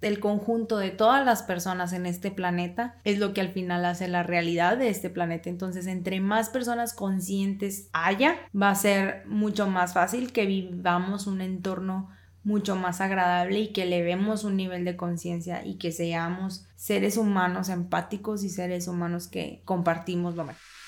el conjunto de todas las personas en este planeta es lo que al final hace la realidad de este planeta. Entonces, entre más personas conscientes haya, va a ser mucho más fácil que vivamos un entorno mucho más agradable y que elevemos un nivel de conciencia y que seamos seres humanos empáticos y seres humanos que compartimos lo mejor.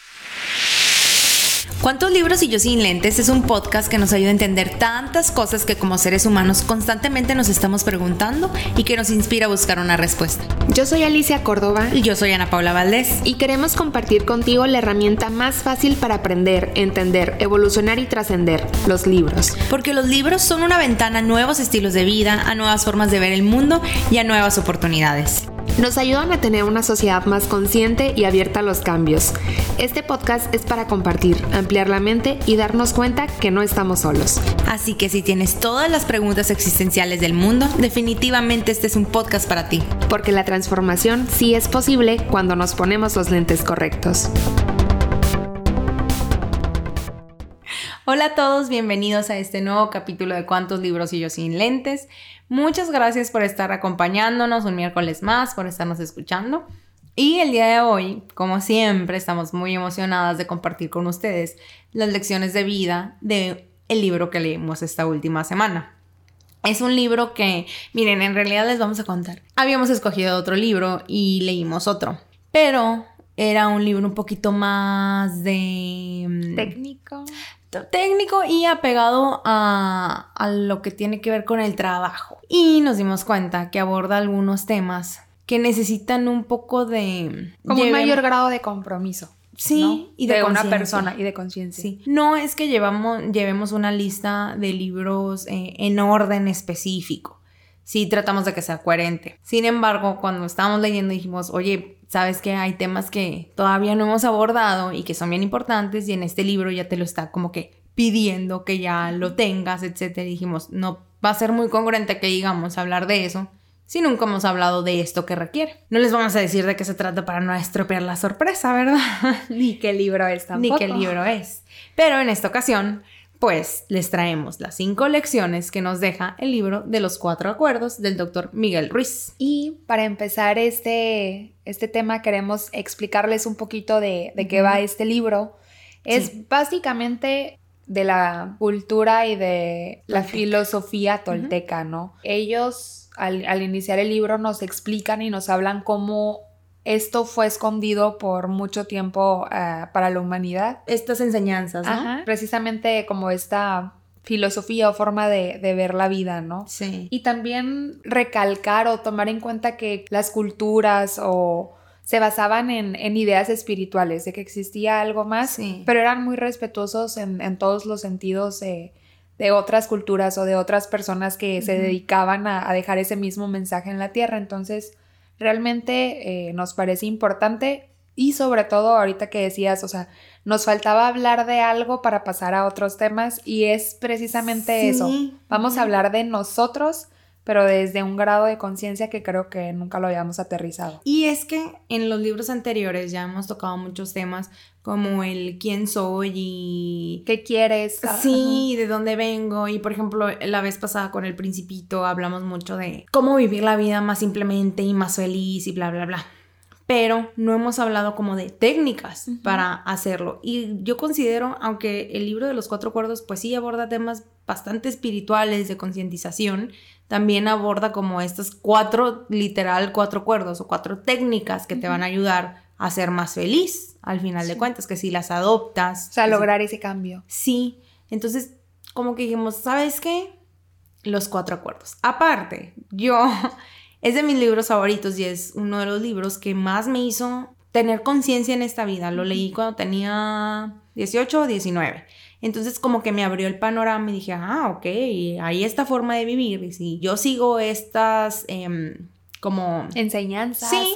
¿Cuántos libros y yo sin lentes? Es un podcast que nos ayuda a entender tantas cosas que como seres humanos constantemente nos estamos preguntando y que nos inspira a buscar una respuesta. Yo soy Alicia Córdoba y yo soy Ana Paula Valdés y queremos compartir contigo la herramienta más fácil para aprender, entender, evolucionar y trascender, los libros. Porque los libros son una ventana a nuevos estilos de vida, a nuevas formas de ver el mundo y a nuevas oportunidades. Nos ayudan a tener una sociedad más consciente y abierta a los cambios. Este podcast es para compartir, ampliar la mente y darnos cuenta que no estamos solos. Así que si tienes todas las preguntas existenciales del mundo, definitivamente este es un podcast para ti. Porque la transformación sí es posible cuando nos ponemos los lentes correctos. Hola a todos, bienvenidos a este nuevo capítulo de Cuántos libros y yo sin lentes. Muchas gracias por estar acompañándonos un miércoles más, por estarnos escuchando. Y el día de hoy, como siempre, estamos muy emocionadas de compartir con ustedes las lecciones de vida de el libro que leímos esta última semana. Es un libro que, miren, en realidad les vamos a contar. Habíamos escogido otro libro y leímos otro, pero era un libro un poquito más de... Mm, técnico técnico y apegado a, lo que tiene que ver con el trabajo. Y nos dimos cuenta que aborda algunos temas que necesitan un poco de... Como un mayor grado de compromiso. Sí, y de, una persona y de conciencia. Sí. No es que llevamos, llevemos una lista de libros eh, en orden específico. Sí, tratamos de que sea coherente. Sin embargo, cuando estábamos leyendo dijimos, oye, sabes que hay temas que todavía no hemos abordado y que son bien importantes y en este libro ya te lo está como que pidiendo que ya lo tengas, etcétera. Y dijimos, no va a ser muy congruente que digamos hablar de eso si nunca hemos hablado de esto que requiere. No les vamos a decir de qué se trata para no estropear la sorpresa, ¿verdad? Ni qué libro es tampoco. Ni qué libro es. Pero en esta ocasión pues les traemos las cinco lecciones que nos deja el libro de los cuatro acuerdos del doctor Miguel Ruiz. Y para empezar este, este tema queremos explicarles un poquito de, qué va este libro. Es básicamente de la cultura y de la filosofía tolteca, ¿no? Ellos al, al iniciar el libro nos explican y nos hablan cómo esto fue escondido por mucho tiempo eh, para la humanidad. Estas enseñanzas, ¿no? Precisamente como esta filosofía o forma de, ver la vida, ¿no? Sí. Y también recalcar o tomar en cuenta que las culturas o se basaban en, ideas espirituales, de que existía algo más, pero eran muy respetuosos en, todos los sentidos de, otras culturas o de otras personas que se dedicaban a, a, dejar ese mismo mensaje en la tierra. Entonces, realmente eh, nos parece importante y sobre todo ahorita que decías, o sea, nos faltaba hablar de algo para pasar a otros temas y es precisamente eso. Vamos a hablar de nosotros, pero desde un grado de conciencia que creo que nunca lo habíamos aterrizado. Y es que en los libros anteriores ya hemos tocado muchos temas como el quién soy y qué quieres. Sí, de dónde vengo. Y por ejemplo, la vez pasada con el principito hablamos mucho de cómo vivir la vida más simplemente y más feliz y bla, bla, bla. Pero no hemos hablado como de técnicas para hacerlo. Y yo considero, aunque el libro de los cuatro acuerdos pues sí aborda temas bastante espirituales de concientización, también aborda como estas cuatro, literal, cuatro cuerdos o cuatro técnicas que te van a ayudar a ser más feliz, al final de cuentas, que si las adoptas. O sea, lograr ese cambio. Sí. Entonces, como que dijimos, ¿sabes qué? Los cuatro acuerdos. Aparte, yo, es de mis libros favoritos y es uno de los libros que más me hizo tener conciencia en esta vida. Lo leí cuando tenía 18 o 19. Entonces como que me abrió el panorama y dije, ah, ok, hay esta forma de vivir. Y si yo sigo estas em, como... Enseñanzas. Sí,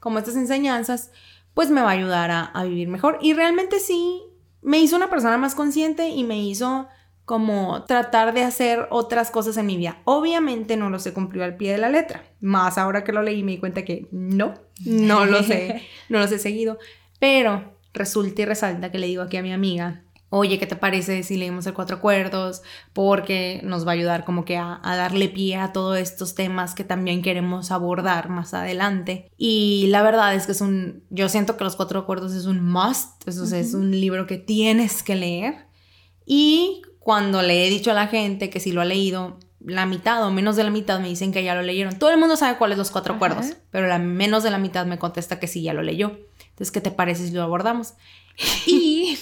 como estas enseñanzas, pues me va a ayudar a, vivir mejor. Y realmente sí, me hizo una persona más consciente y me hizo como tratar de hacer otras cosas en mi vida. Obviamente no lo sé cumplió al pie de la letra. Más ahora que lo leí me di cuenta que no, no lo sé, no los he seguido. Pero resulta y resalta que le digo aquí a mi amiga oye, ¿qué te parece si leemos el Cuatro Acuerdos? Porque nos va a ayudar como que a, darle pie a todos estos temas que también queremos abordar más adelante. Y la verdad es que es un, yo siento que los Cuatro Acuerdos es un must, eso es un libro que tienes que leer. Y cuando le he dicho a la gente que si lo ha leído, la mitad o menos de la mitad me dicen que ya lo leyeron. Todo el mundo sabe cuáles los cuatro acuerdos, pero la menos de la mitad me contesta que sí ya lo leyó. Entonces, ¿qué te parece si lo abordamos? Y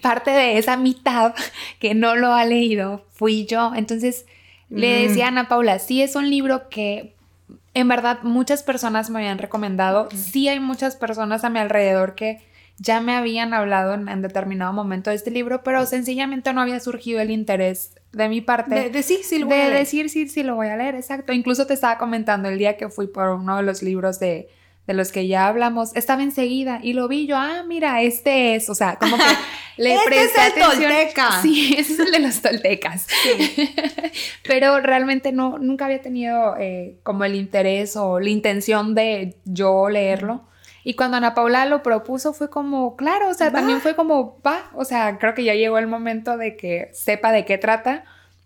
parte de esa mitad que no lo ha leído fui yo. Entonces, le decía a Ana Paula, sí es un libro que en verdad muchas personas me habían recomendado. Sí hay muchas personas a mi alrededor que ya me habían hablado en, determinado momento de este libro, pero sencillamente no había surgido el interés de mi parte. De, decir sí, lo voy a leer. decir sí, sí, lo voy a leer, exacto. Incluso te estaba comentando el día que fui por uno de los libros de, de los que ya hablamos, estaba enseguida y lo vi yo, ah, mira, este es, o sea, como que le este presté es el atención. Tolteca. Sí, ese es el de los toltecas. Pero realmente no, nunca había tenido eh, como el interés o la intención de yo leerlo. Y cuando Ana Paula lo propuso fue como, claro, o sea, también fue como, va, o sea, creo que ya llegó el momento de que sepa de qué trata.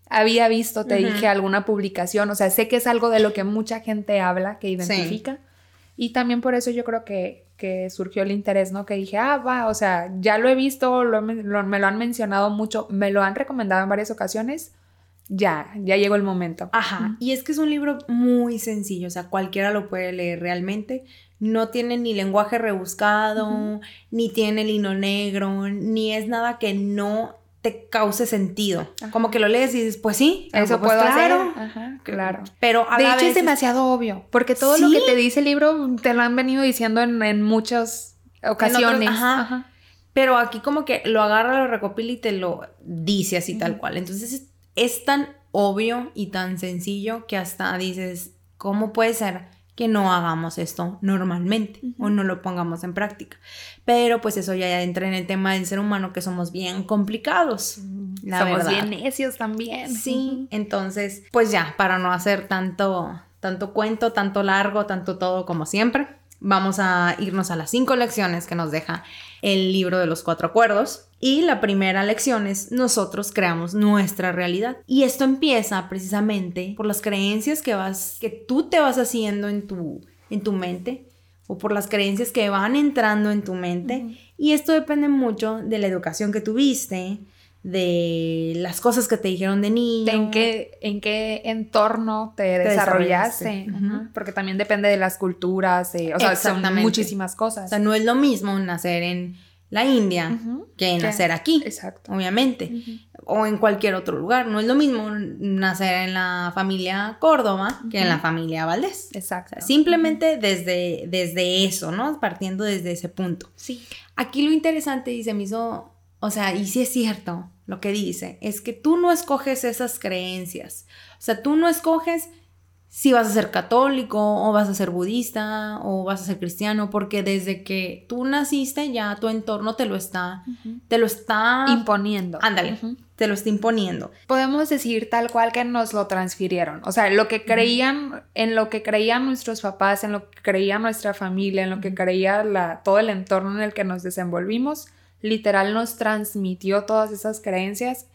Había visto, te dije, alguna publicación, o sea, sé que es algo de lo que mucha gente habla, que identifica. Y también por eso yo creo que, que, surgió el interés, ¿no? Que dije, ah, va, o sea, ya lo he visto, me lo han mencionado mucho, me lo han recomendado en varias ocasiones, ya, ya llegó el momento. Ajá, y es que es un libro muy sencillo, o sea, cualquiera lo puede leer realmente no tiene ni lenguaje rebuscado, ni tiene lino negro, ni es nada que no te cause sentido. Como que lo lees y dices, pues sí, eso pues puedo claro. hacer. Ajá, claro. Pero a de hecho es demasiado obvio, porque todo lo que te dice el libro te lo han venido diciendo en, muchas ocasiones. ajá. Pero aquí como que lo agarra, lo recopila y te lo dice así tal cual. Entonces es tan obvio y tan sencillo que hasta dices, ¿cómo puede ser? Que no hagamos esto normalmente o no lo pongamos en práctica. Pero pues eso ya entra en el tema del ser humano que somos bien complicados. somos bien necios también. Sí, entonces pues ya, para no hacer tanto, tanto cuento, tanto largo, tanto todo como siempre, vamos a irnos a las cinco lecciones que nos deja el libro de los cuatro acuerdos. Y la primera lección es nosotros creamos nuestra realidad. Y esto empieza precisamente por las creencias que vas que tú te vas haciendo en tu en tu mente o por las creencias que van entrando en tu mente y esto depende mucho de la educación que tuviste, de las cosas que te dijeron de niño. en qué, en qué entorno te, desarrollaste. Porque también depende de las culturas, o sea, son muchísimas cosas. O sea, no es lo mismo nacer en la India que nacer aquí. Exacto. Obviamente. O en cualquier otro lugar. No es lo mismo nacer en la familia Córdoba que en la familia Valdés. Exacto. simplemente desde, desde eso, ¿no? Partiendo desde ese punto. Sí. Aquí lo interesante y se me hizo o sea, y si es cierto lo que dice, es que tú no escoges esas creencias. O sea, tú no escoges si vas a ser católico o vas a ser budista o vas a ser cristiano, porque desde que tú naciste ya tu entorno te lo está, te lo está imponiendo. Ándale, te lo está imponiendo. Podemos decir tal cual que nos lo transfirieron. O sea, lo que creían, en lo que creían nuestros papás, en lo que creía nuestra familia, en lo que creía la, todo el entorno en el que nos desenvolvimos, literal nos transmitió todas esas creencias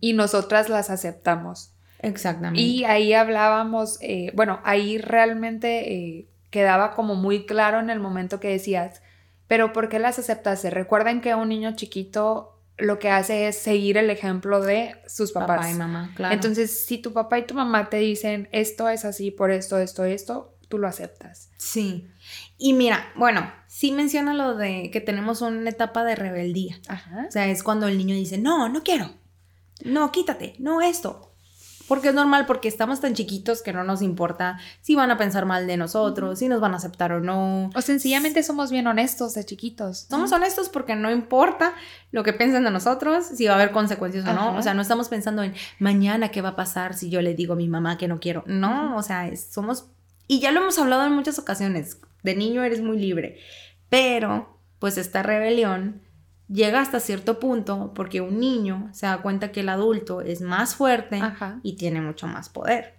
y nosotras las aceptamos. Exactamente. Y ahí hablábamos, eh, bueno, ahí realmente eh, quedaba como muy claro en el momento que decías, pero ¿por qué las aceptaste? Recuerden que un niño chiquito lo que hace es seguir el ejemplo de sus papás. Papá y mamá, claro. Entonces, si tu papá y tu mamá te dicen esto es así por esto, esto, esto, tú lo aceptas. Sí. Y mira, bueno, sí menciona lo de que tenemos una etapa de rebeldía. Ajá. O sea, es cuando el niño dice, no, no quiero. No, quítate, no esto. Porque es normal, porque estamos tan chiquitos que no nos importa si van a pensar mal de nosotros, si nos van a aceptar o no. O sencillamente somos bien honestos de chiquitos. Somos honestos porque no importa lo que piensen de nosotros, si va a haber consecuencias o no. O sea, no estamos pensando en mañana qué va a pasar si yo le digo a mi mamá que no quiero. No, o sea, somos... Y ya lo hemos hablado en muchas ocasiones de niño eres muy libre, pero pues esta rebelión llega hasta cierto punto porque un niño se da cuenta que el adulto es más fuerte y tiene mucho más poder.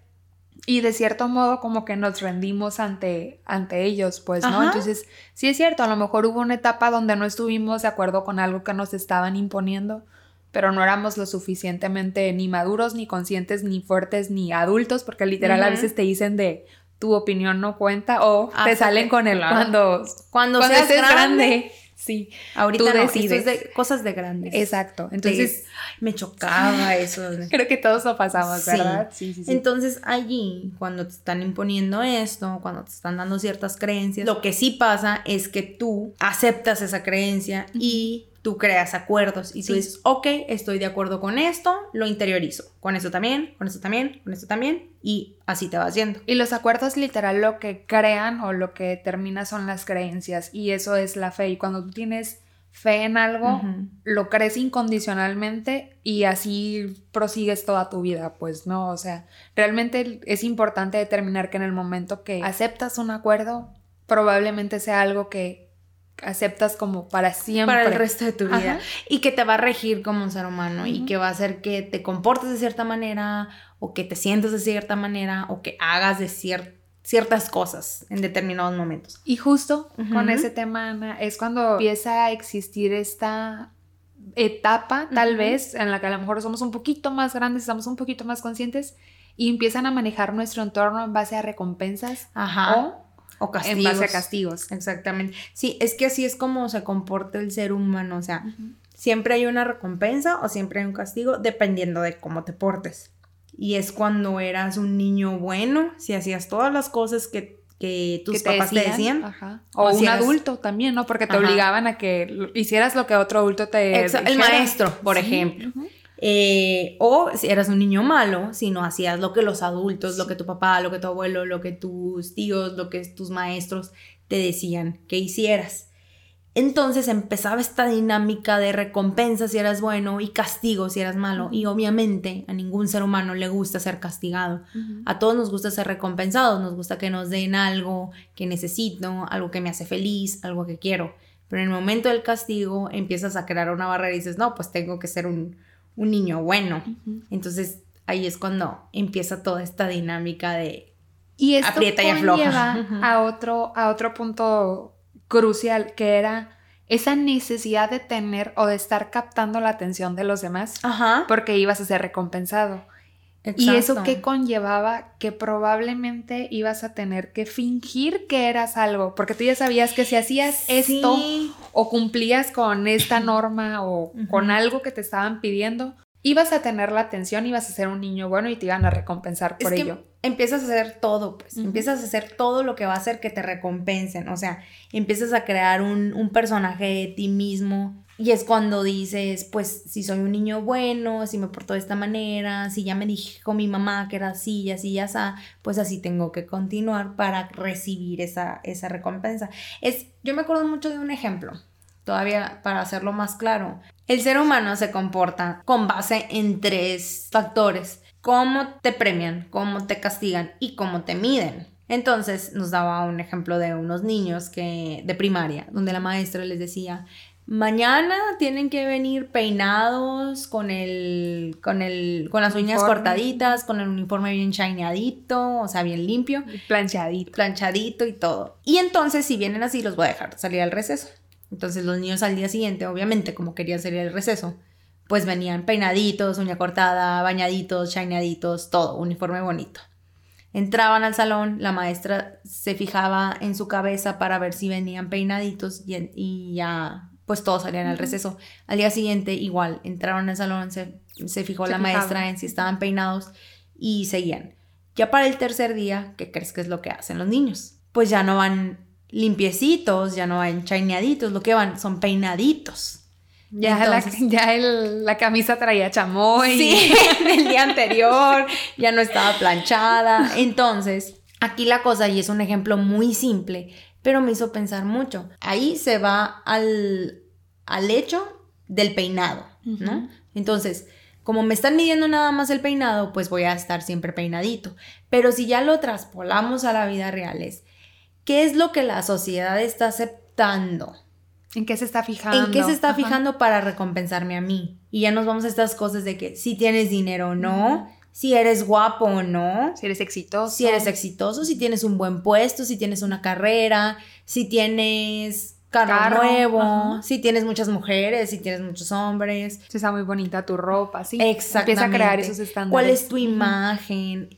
Y de cierto modo como que nos rendimos ante, ante ellos, pues, ¿no? Entonces, sí es cierto, a lo mejor hubo una etapa donde no estuvimos de acuerdo con algo que nos estaban imponiendo, pero no éramos lo suficientemente ni maduros, ni conscientes, ni fuertes, ni adultos, porque literal a veces te dicen de tu opinión no cuenta o te salen con el cuando, cuando, seas grande Sí, ahorita no, decides. de cosas de grandes. Exacto. Entonces, me chocaba eso. Creo que todos lo pasamos, ¿verdad? Sí. sí, sí, Entonces, allí, cuando te están imponiendo esto, cuando te están dando ciertas creencias, lo que sí pasa es que tú aceptas esa creencia y tú creas acuerdos y tú dices, ok, estoy de acuerdo con esto, lo interiorizo. Con esto también, con esto también, con esto también, y así te va haciendo. Y los acuerdos literal lo que crean o lo que termina son las creencias, y eso es la fe. Y cuando tú tienes fe en algo, lo crees incondicionalmente y así prosigues toda tu vida, pues no, o sea, realmente es importante determinar que en el momento que aceptas un acuerdo, probablemente sea algo que aceptas como para siempre. Para el resto de tu vida. Y que te va a regir como un ser humano y que va a hacer que te comportes de cierta manera o que te sientas de cierta manera o que hagas de ciertas cosas en determinados momentos. Y justo con ese tema, Ana, es cuando empieza a existir esta etapa, tal vez, en la que a lo mejor somos un poquito más grandes, estamos un poquito más conscientes y empiezan a manejar nuestro entorno en base a recompensas Ajá. o o castigos. En base a castigos. Exactamente. Sí, es que así es como se comporta el ser humano. O sea, siempre hay una recompensa o siempre hay un castigo dependiendo de cómo te portes. Y es cuando eras un niño bueno, si hacías todas las cosas que, tus papás te decían. O, un adulto también, ¿no? Porque te obligaban a que hicieras lo que otro adulto te El maestro, por ejemplo. Eh, o si eras un niño malo, si no hacías lo que los adultos, lo que tu papá, lo que tu abuelo, lo que tus tíos, lo que tus maestros te decían que hicieras. Entonces empezaba esta dinámica de recompensa si eras bueno y castigo si eras malo. Y obviamente a ningún ser humano le gusta ser castigado. A todos nos gusta ser recompensados, nos gusta que nos den algo que necesito, algo que me hace feliz, algo que quiero. Pero en el momento del castigo empiezas a crear una barrera y dices, no, pues tengo que ser un, un niño bueno. Entonces ahí es cuando empieza toda esta dinámica de y esto aprieta y afloja. a otro, a otro punto crucial que era esa necesidad de tener o de estar captando la atención de los demás porque ibas a ser recompensado. Y eso que conllevaba que probablemente ibas a tener que fingir que eras algo, porque tú ya sabías que si hacías esto o cumplías con esta norma o con algo que te estaban pidiendo, ibas a tener la atención, ibas a ser un niño bueno y te iban a recompensar por ello. empiezas a hacer todo, pues, empiezas a hacer todo lo que va a hacer que te recompensen, o sea, empiezas a crear un, un personaje de ti mismo y es cuando dices, pues si soy un niño bueno, si me porto de esta manera, si ya me dijo mi mamá que era así y así y así, pues así tengo que continuar para recibir esa, esa recompensa. Es, yo me acuerdo mucho de un ejemplo, todavía para hacerlo más claro. El ser humano se comporta con base en tres factores. Cómo te premian, cómo te castigan y cómo te miden. Entonces nos daba un ejemplo de unos niños que de primaria, donde la maestra les decía, Mañana tienen que venir peinados con el, con el, con las uñas cortaditas, con el uniforme bien shineadito, o sea, bien limpio. Planchadito. Planchadito y todo. Y entonces, si vienen así, los voy a dejar salir al receso. Entonces, los niños al día siguiente, obviamente, como querían salir al receso, pues venían peinaditos, uña cortada, bañaditos, shineaditos, todo, uniforme bonito. Entraban al salón, la maestra se fijaba en su cabeza para ver si venían peinaditos y, y ya pues todos salían al receso. Al día siguiente, igual, entraron al salón, se, fijó la maestra en si estaban peinados y seguían. Ya para el tercer día, ¿qué crees que es lo que hacen los niños? Pues ya no van limpiecitos, ya no van chaineaditos, lo que van son peinaditos. Ya, la, ya la camisa traía chamoy. Sí, el día anterior ya no estaba planchada. Entonces, aquí la cosa, y es un ejemplo muy simple, pero me hizo pensar mucho. Ahí se va al, al hecho del peinado, ¿no? Entonces, como me están midiendo nada más el peinado, pues voy a estar siempre peinadito. Pero si ya lo traspolamos a la vida real, es, ¿qué es lo que la sociedad está aceptando? ¿En qué se está fijando? ¿En qué se está fijando para recompensarme a mí? Y ya nos vamos a estas cosas de que si tienes dinero o no, si eres guapo o no. Si eres exitoso. Si eres exitoso, si tienes un buen puesto, si tienes una carrera, si tienes carro, nuevo, si tienes muchas mujeres, si tienes muchos hombres. Si está muy bonita tu ropa, sí. Exactamente. Empieza a crear esos estándares. ¿Cuál es tu imagen?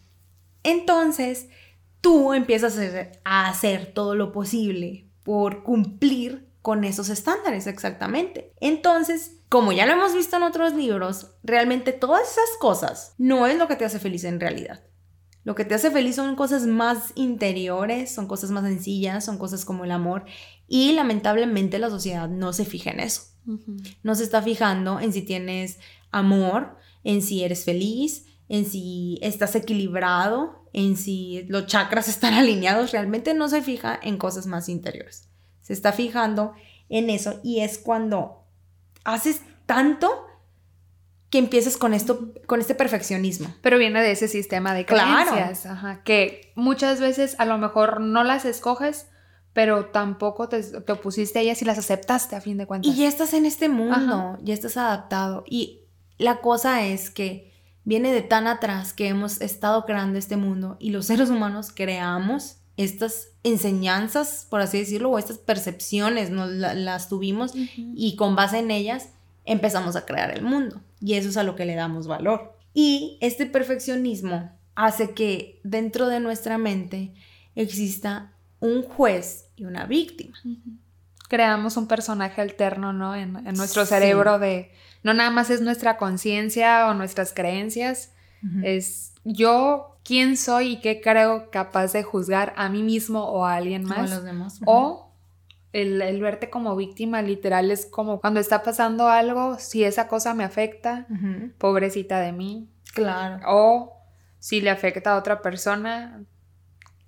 Entonces, tú empiezas a hacer todo lo posible por cumplir con esos estándares, exactamente. Entonces, como ya lo hemos visto en otros libros, realmente todas esas cosas no es lo que te hace feliz en realidad. Lo que te hace feliz son cosas más interiores, son cosas más sencillas, son cosas como el amor. Y lamentablemente la sociedad no se fija en eso. No se está fijando en si tienes amor, en si eres feliz, en si estás equilibrado, en si los chakras están alineados. Realmente no se fija en cosas más interiores. Se está fijando en eso y es cuando haces tanto que empieces con esto, con este perfeccionismo. Pero viene de ese sistema de creencias, ajá, que muchas veces a lo mejor no las escoges, pero tampoco te, te, opusiste a ellas y las aceptaste a fin de cuentas. Y ya estás en este mundo, ya estás adaptado. Y la cosa es que viene de tan atrás que hemos estado creando este mundo y los seres humanos creamos estas enseñanzas, por así decirlo, o estas percepciones, nos las tuvimos y con base en ellas empezamos a crear el mundo. Y eso es a lo que le damos valor. Y este perfeccionismo hace que dentro de nuestra mente exista un juez y una víctima. Creamos un personaje alterno, ¿no? En, nuestro cerebro de... No nada más es nuestra conciencia o nuestras creencias, es yo quién soy y qué creo capaz de juzgar a mí mismo o a alguien más. O, los demás. o el, verte como víctima literal es como cuando está pasando algo, si esa cosa me afecta, pobrecita de mí. Claro. O si le afecta a otra persona,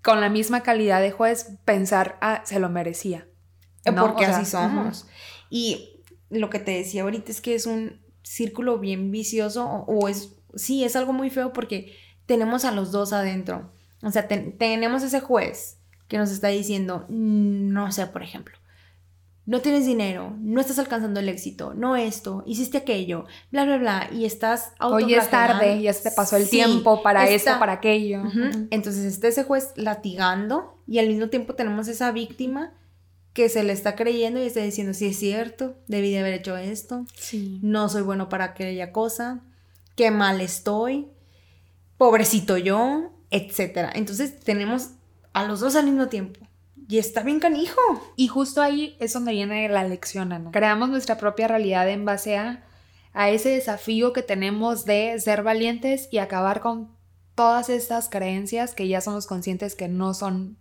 con la misma calidad de juez, pensar, ah, se lo merecía. Eh, porque así somos. Y lo que te decía ahorita es que es un círculo bien vicioso o, es, sí, es algo muy feo porque tenemos a los dos adentro. O sea, tenemos ese juez que nos está diciendo, no sé, por ejemplo, no tienes dinero, no estás alcanzando el éxito, no esto, hiciste aquello, bla, bla, bla, y estás Hoy es tarde, ya se te pasó el tiempo para esto, para aquello. Entonces está ese juez latigando y al mismo tiempo tenemos esa víctima que se le está creyendo y está diciendo, sí es cierto, debí de haber hecho esto, no soy bueno para aquella cosa, qué mal estoy, pobrecito yo, etc. Entonces tenemos a los dos al mismo tiempo. Y está bien canijo. Y justo ahí es donde viene la lección, Ana. Creamos nuestra propia realidad en base a, a ese desafío que tenemos de ser valientes y acabar con todas estas creencias que ya somos conscientes que no son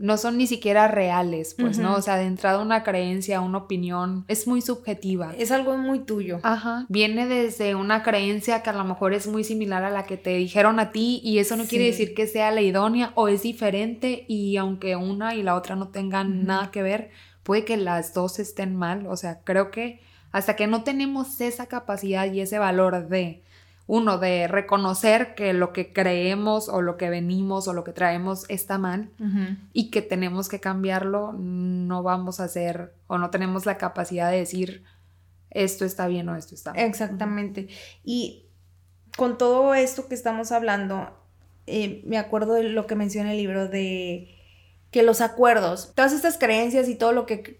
no son ni siquiera reales, pues, ¿no? O sea, de entrada una creencia, una opinión, es muy subjetiva. Es algo muy tuyo. Ajá. Viene desde una creencia que a lo mejor es muy similar a la que te dijeron a ti y eso no quiere decir que sea la idónea o es diferente y aunque una y la otra no tengan nada que ver, puede que las dos estén mal. O sea, creo que hasta que no tenemos esa capacidad y ese valor de uno, de reconocer que lo que creemos o lo que venimos o lo que traemos está mal y que tenemos que cambiarlo, no vamos a hacer o no tenemos la capacidad de decir esto está bien o esto está mal. Exactamente. Y con todo esto que estamos hablando, eh, me acuerdo de lo que menciona el libro de que los acuerdos, todas estas creencias y todo lo que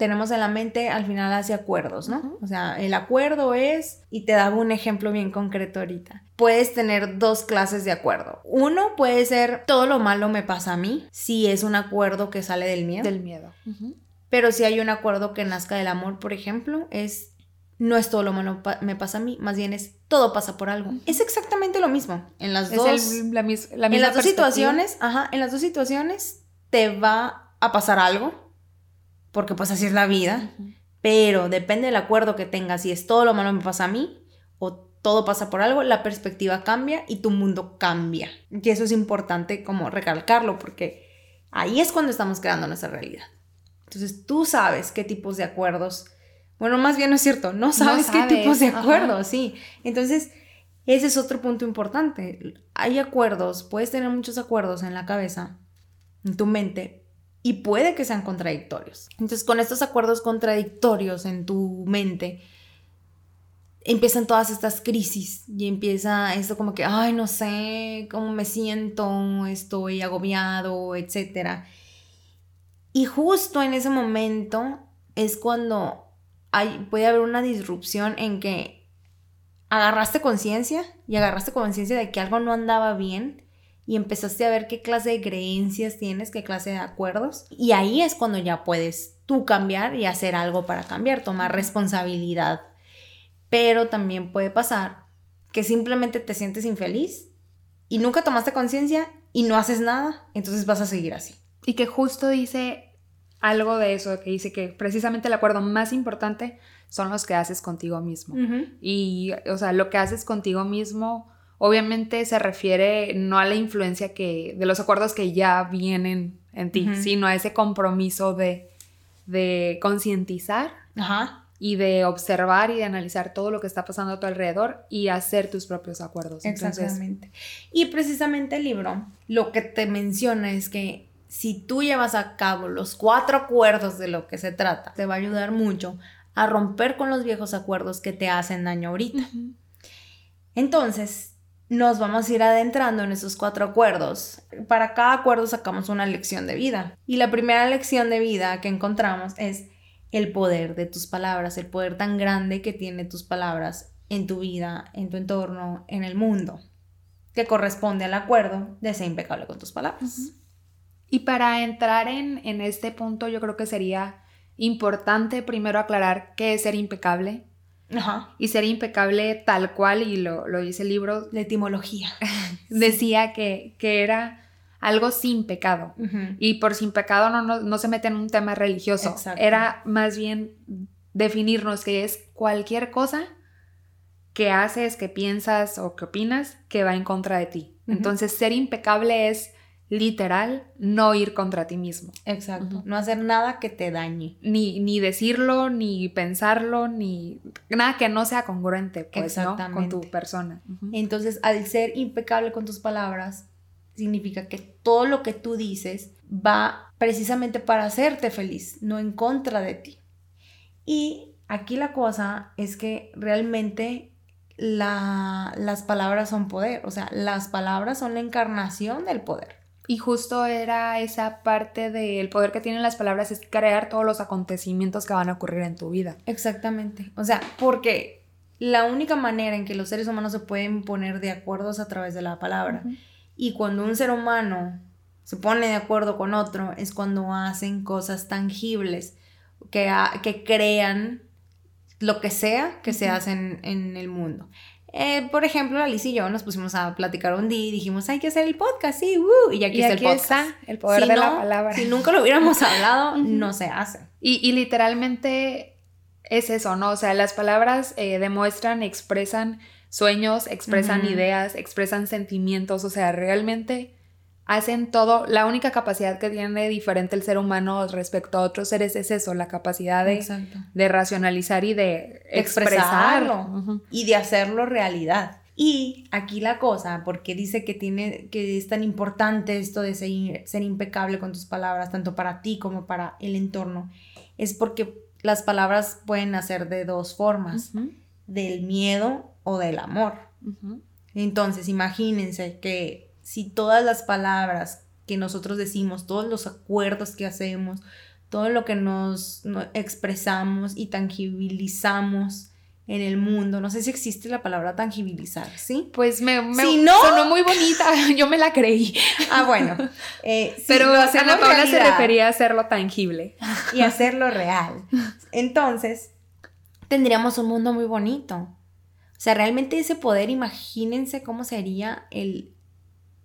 tenemos en la mente al final hace acuerdos, ¿no? O sea, el acuerdo es, y te daba un ejemplo bien concreto ahorita, puedes tener dos clases de acuerdo. Uno puede ser, todo lo malo me pasa a mí, si es un acuerdo que sale del miedo. Del miedo. Pero si hay un acuerdo que nazca del amor, por ejemplo, es, no es todo lo malo me pasa a mí, más bien es, todo pasa por algo. Es exactamente lo mismo. En las dos, la, misma en las dos situaciones, ajá, en las dos situaciones te va a pasar algo porque pues así es la vida, pero depende del acuerdo que tengas, si es todo lo malo me pasa a mí o todo pasa por algo, la perspectiva cambia y tu mundo cambia. Y eso es importante como recalcarlo porque ahí es cuando estamos creando nuestra realidad. Entonces tú sabes qué tipos de acuerdos, bueno, más bien no es cierto, no sabes, qué tipos de acuerdos, sí. Entonces, ese es otro punto importante. Hay acuerdos, puedes tener muchos acuerdos en la cabeza, en tu mente, y puede que sean contradictorios. Entonces, con estos acuerdos contradictorios en tu mente, empiezan todas estas crisis y empieza esto como que, ay, no sé cómo me siento, estoy agobiado, etc. Y justo en ese momento es cuando hay, puede haber una disrupción en que agarraste conciencia y agarraste conciencia de que algo no andaba bien y empezaste a ver qué clase de creencias tienes, qué clase de acuerdos. Y ahí es cuando ya puedes tú cambiar y hacer algo para cambiar, tomar responsabilidad. Pero también puede pasar que simplemente te sientes infeliz y nunca tomaste conciencia y no haces nada, entonces vas a seguir así. Y que justo dice algo de eso, que dice que precisamente el acuerdo más importante son los que haces contigo mismo. Y, o sea, lo que haces contigo mismo obviamente se refiere no a la influencia que, de los acuerdos que ya vienen en ti, sino a ese compromiso de, de concientizar y de observar y de analizar todo lo que está pasando a tu alrededor y hacer tus propios acuerdos. Exactamente. y precisamente el libro lo que te menciona es que si tú llevas a cabo los cuatro acuerdos de lo que se trata, te va a ayudar mucho a romper con los viejos acuerdos que te hacen daño ahorita. Entonces, nos vamos a ir adentrando en esos cuatro acuerdos. Para cada acuerdo sacamos una lección de vida. Y la primera lección de vida que encontramos es el poder de tus palabras, el poder tan grande que tiene tus palabras en tu vida, en tu entorno, en el mundo, que corresponde al acuerdo de ser impecable con tus palabras. Y para entrar en, en este punto, yo creo que sería importante primero aclarar qué es ser impecable y ser impecable tal cual, y lo, dice el libro. de etimología. decía que, que, era algo sin pecado. Y por sin pecado no, no, se mete en un tema religioso. Era más bien definirnos que es cualquier cosa que haces, que piensas o que opinas que va en contra de ti. Entonces, ser impecable es literal no ir contra ti mismo. Exacto. No hacer nada que te dañe. Ni, ni decirlo, ni pensarlo, ni nada que no sea congruente pues, con tu persona. Entonces, al ser impecable con tus palabras, significa que todo lo que tú dices va precisamente para hacerte feliz, no en contra de ti. Y aquí la cosa es que realmente las palabras son poder, o sea, las palabras son la encarnación del poder. Y justo era esa parte del poder que tienen las palabras, es crear todos los acontecimientos que van a ocurrir en tu vida. Exactamente. O sea, porque la única manera en que los seres humanos se pueden poner de acuerdo es a través de la palabra. Y cuando un ser humano se pone de acuerdo con otro, es cuando hacen cosas tangibles que, que crean lo que sea que se hace en el mundo. Eh, por ejemplo, Alice y yo nos pusimos a platicar un día y dijimos, hay que hacer el podcast, sí, uh, y aquí está el podcast. Está el poder de la palabra. Si nunca lo hubiéramos hablado, no se hace. Y, literalmente es eso, ¿no? O sea, las palabras eh, demuestran, expresan sueños, expresan ideas, expresan sentimientos, o sea, realmente hacen todo, la única capacidad que tiene diferente el ser humano respecto a otros seres es eso, la capacidad de, de racionalizar y de expresarlo y de hacerlo realidad. Y aquí la cosa, porque dice que tiene que es tan importante esto de ser, ser impecable con tus palabras, tanto para ti como para el entorno, es porque las palabras pueden nacer de dos formas, del miedo o del amor. Entonces, imagínense que si todas las palabras que nosotros decimos, todos los acuerdos que hacemos, todo lo que nos, expresamos y tangibilizamos en el mundo. No sé si existe la palabra tangibilizar, ¿sí? Pues me, sonó muy bonita, yo me la creí. Ah, bueno. Eh, Pero Ana Paula se refería a hacerlo tangible. Y hacerlo real. Entonces, tendríamos un mundo muy bonito. O sea, realmente ese poder, imagínense cómo sería el,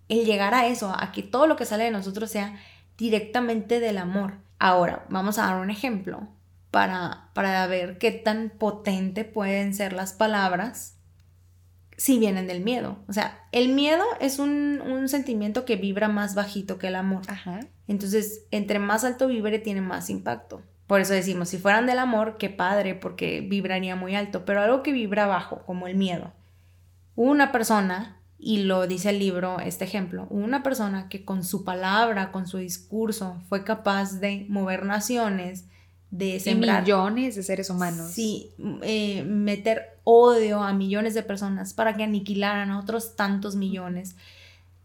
el llegar a eso, a que todo lo que sale de nosotros sea directamente del amor. Ahora, vamos a dar un ejemplo para, para ver qué tan potente pueden ser las palabras si vienen del miedo. O sea, el miedo es un, sentimiento que vibra más bajito que el amor. Entonces, entre más alto vibre, tiene más impacto. Por eso decimos, si fueran del amor, qué padre, porque vibraría muy alto, pero algo que vibra bajo, como el miedo. Una persona y lo dice el libro, este ejemplo, una persona que con su palabra, con su discurso, fue capaz de mover naciones, de sembrar... millones de seres humanos. Sí, eh, meter odio a millones de personas para que aniquilaran a otros tantos millones,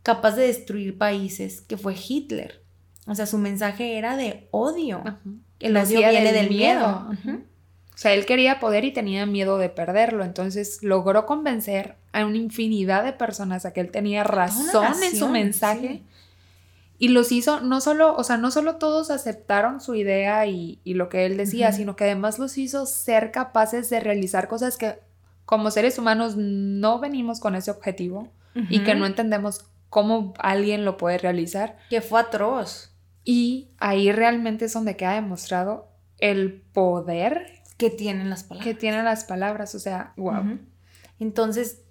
capaz de destruir países, que fue Hitler. O sea, su mensaje era de odio. El odio viene del miedo. O sea, él quería poder y tenía miedo de perderlo. Entonces logró convencer a una infinidad de personas a que él tenía razón en su mensaje. Y los hizo, no solo, o sea, no solo todos aceptaron su idea y, lo que él decía, sino que además los hizo ser capaces de realizar cosas que como seres humanos no venimos con ese objetivo y que no entendemos cómo alguien lo puede realizar. Que fue atroz. Y ahí realmente es donde queda demostrado el poder que tienen las palabras. Que tienen las palabras, o sea, wow. Entonces,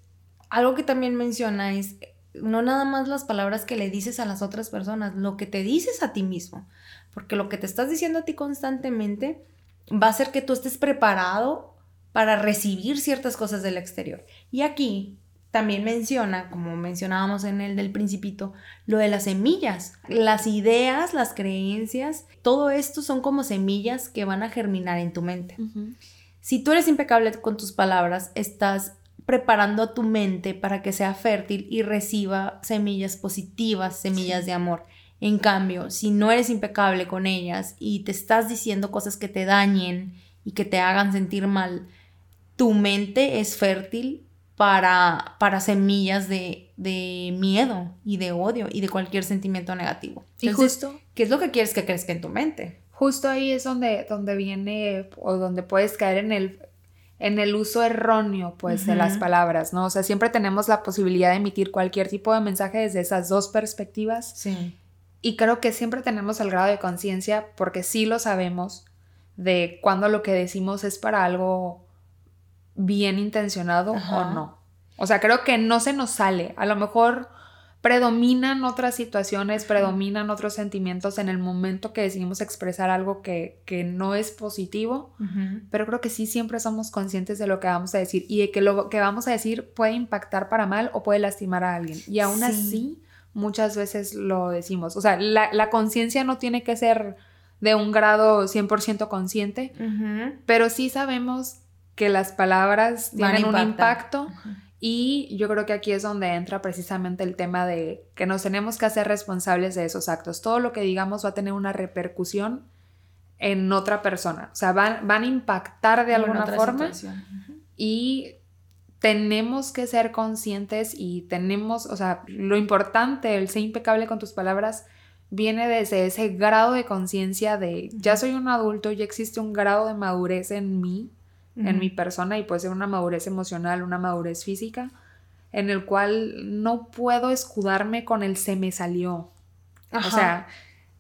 algo que también menciona es no nada más las palabras que le dices a las otras personas, lo que te dices a ti mismo, porque lo que te estás diciendo a ti constantemente va a hacer que tú estés preparado para recibir ciertas cosas del exterior. Y aquí también menciona, como mencionábamos en el del principito, lo de las semillas. Las ideas, las creencias, todo esto son como semillas que van a germinar en tu mente. Si tú eres impecable con tus palabras, estás preparando a tu mente para que sea fértil y reciba semillas positivas, semillas de amor. En cambio, si no eres impecable con ellas y te estás diciendo cosas que te dañen y que te hagan sentir mal, tu mente es fértil para, para semillas de, miedo y de odio y de cualquier sentimiento negativo. y justo, ¿qué es lo que quieres que crezca en tu mente? Justo ahí es donde, donde viene o donde puedes caer en el en el uso erróneo, pues, de las palabras, ¿no? O sea, siempre tenemos la posibilidad de emitir cualquier tipo de mensaje desde esas dos perspectivas. Sí. Y creo que siempre tenemos el grado de conciencia, porque sí lo sabemos, de cuando lo que decimos es para algo bien intencionado o no. O sea, creo que no se nos sale. A lo mejor predominan otras situaciones, predominan otros sentimientos en el momento que decidimos expresar algo que, no es positivo, pero creo que sí siempre somos conscientes de lo que vamos a decir y de que lo que vamos a decir puede impactar para mal o puede lastimar a alguien. Y aún así, muchas veces lo decimos. O sea, la, conciencia no tiene que ser de un grado 100% consciente, pero sí sabemos que las palabras tienen un impacto. Y yo creo que aquí es donde entra precisamente el tema de que nos tenemos que hacer responsables de esos actos. Todo lo que digamos va a tener una repercusión en otra persona. O sea, van, van a impactar de alguna forma. Y tenemos que ser conscientes y tenemos, o sea, lo importante, el ser impecable con tus palabras, viene desde ese grado de conciencia de ya soy un adulto, ya existe un grado de madurez en mí en mi persona y puede ser una madurez emocional, una madurez física, en el cual no puedo escudarme con el se me salió. O sea,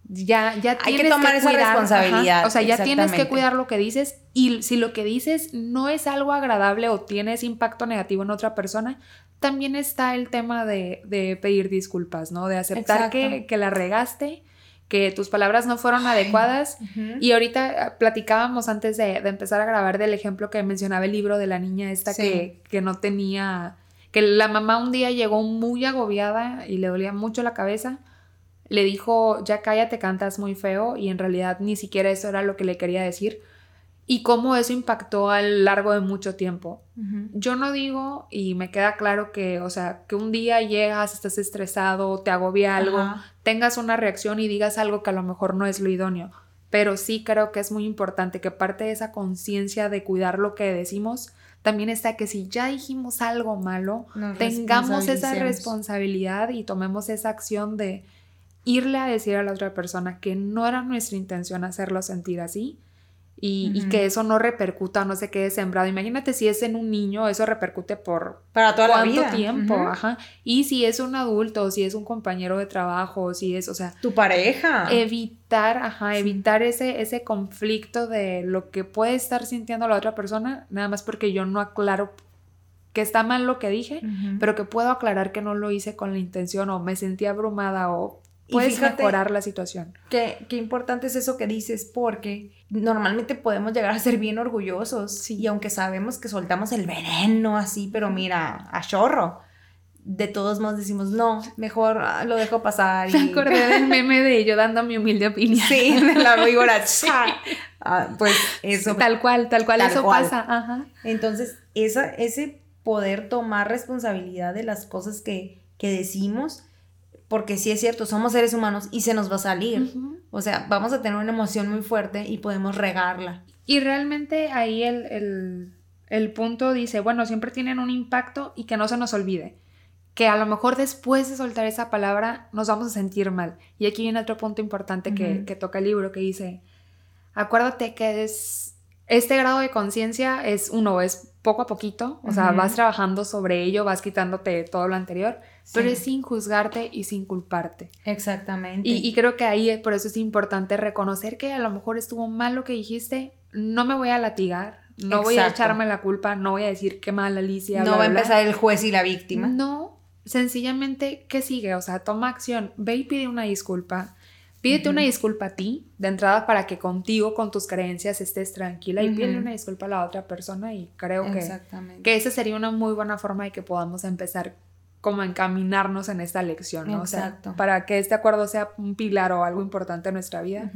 ya, ya Hay que tomar esa responsabilidad. O sea, ya tienes que cuidar lo que dices y si lo que dices no es algo agradable o tienes impacto negativo en otra persona, también está el tema de, pedir disculpas, ¿no? De aceptar que, que, la regaste que tus palabras no fueron adecuadas. Y ahorita ah, platicábamos antes de, empezar a grabar del ejemplo que mencionaba el libro de la niña esta que, que no tenía, que la mamá un día llegó muy agobiada y le dolía mucho la cabeza. Le dijo, ya cállate, cantas muy feo y en realidad ni siquiera eso era lo que le quería decir y cómo eso impactó a lo largo de mucho tiempo. Yo no digo, y me queda claro que, o sea, que un día llegas, estás estresado, te agobia algo, tengas una reacción y digas algo que a lo mejor no es lo idóneo. Pero sí creo que es muy importante que parte de esa conciencia de cuidar lo que decimos también está que si ya dijimos algo malo, tengamos esa responsabilidad y tomemos esa acción de irle a decir a la otra persona que no era nuestra intención hacerlo sentir así y, que eso no repercuta, no se quede sembrado. Imagínate si es en un niño, eso repercute por para toda la vida. tiempo, ajá. Y si es un adulto, si es un compañero de trabajo, si es, o sea, tu pareja. Evitar, ajá, evitar ese ese conflicto de lo que puede estar sintiendo la otra persona, nada más porque yo no aclaro que está mal lo que dije, pero que puedo aclarar que no lo hice con la intención o me sentí abrumada o puedes mejorar la situación. Qué, qué importante es eso que dices, porque normalmente podemos llegar a ser bien orgullosos y aunque sabemos que soltamos el veneno así, pero mira, a chorro. De todos modos decimos, no, mejor ah, lo dejo pasar. Y... Me acordé del meme de yo dando mi humilde opinión. Sí, de la víbora. ah, pues eso. Tal cual, tal cual, eso pasa. Ajá. Entonces, esa, ese poder tomar responsabilidad de las cosas que, que decimos porque sí es cierto, somos seres humanos y se nos va a salir. O sea, vamos a tener una emoción muy fuerte y podemos regarla. Y realmente ahí el, el punto dice, bueno, siempre tienen un impacto y que no se nos olvide que a lo mejor después de soltar esa palabra nos vamos a sentir mal. Y aquí viene otro punto importante que, que, toca el libro, que dice, acuérdate que es, este grado de conciencia es uno, es poco a poquito, o sea, vas trabajando sobre ello, vas quitándote todo lo anterior, pero es sin juzgarte y sin culparte. Exactamente. Y, y, creo que ahí por eso es importante reconocer que a lo mejor estuvo mal lo que dijiste, no me voy a latigar, no voy a echarme la culpa, no voy a decir qué mal Alicia. No va a empezar el juez y la víctima. No, sencillamente, ¿qué sigue? O sea, toma acción, ve y pide una disculpa. Pídete una disculpa a ti, de entrada, para que contigo, con tus creencias, estés tranquila y pídele una disculpa a la otra persona y creo que, que esa sería una muy buena forma de que podamos empezar como a encaminarnos en esta lección, ¿no? O sea, para que este acuerdo sea un pilar o algo importante en nuestra vida,